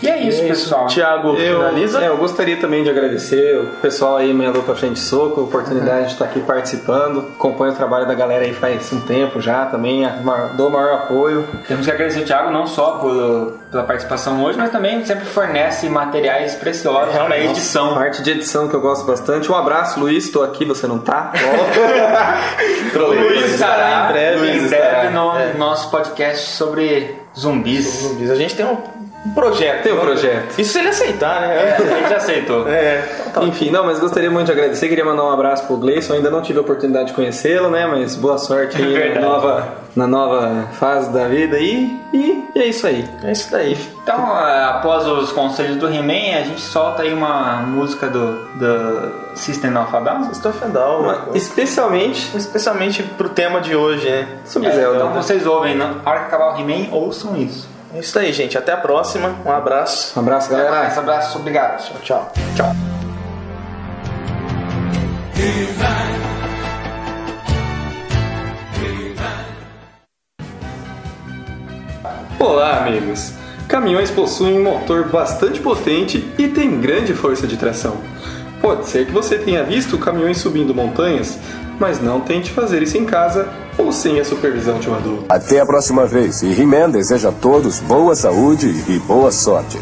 E é isso, É isso. pessoal. Tiago, finaliza? é, eu gostaria também de agradecer o pessoal aí, Meia Lua pra Frente Soco, a oportunidade de estar aqui participando. Acompanho o trabalho da galera aí faz um tempo já também, dou o maior apoio. Temos que agradecer o Thiago não só por, pela participação hoje, mas também sempre fornece materiais preciosos para a edição. Parte de edição que eu gosto bastante. Um abraço, Luiz, estou aqui, você não tá? Trolei, Luiz estará em breve, Luiz Luiz em breve estará. no É. nosso podcast sobre zumbis. Zumbis. A gente tem um um projeto. Tem um projeto. Isso se ele aceitar, né? É, a gente aceitou. É. Enfim, não, mas gostaria muito de agradecer. Queria mandar um abraço pro Gleison. Ainda não tive a oportunidade de conhecê-lo, né? Mas boa sorte aí na Verdade. nova, na nova fase da vida aí. E, e é isso aí. É isso daí. Então, é, após os conselhos do He-Man, a gente solta aí uma música do, do System of a Down. Estou ofendal. Mas, especialmente Especialmente pro tema de hoje, né? sobre É, Zelda. então vocês ouvem, na que acabar o He-Man, ouçam isso. É isso aí, gente. Até a próxima. Um abraço. Um abraço, Até galera. mais, abraço, obrigado. Tchau. Tchau. Olá, amigos! Caminhões possuem um motor bastante potente e têm grande força de tração. Pode ser que você tenha visto caminhões subindo montanhas, mas não tente fazer isso em casa ou sem a supervisão de um adulto. Até a próxima vez. E He-Man deseja a todos boa saúde e boa sorte.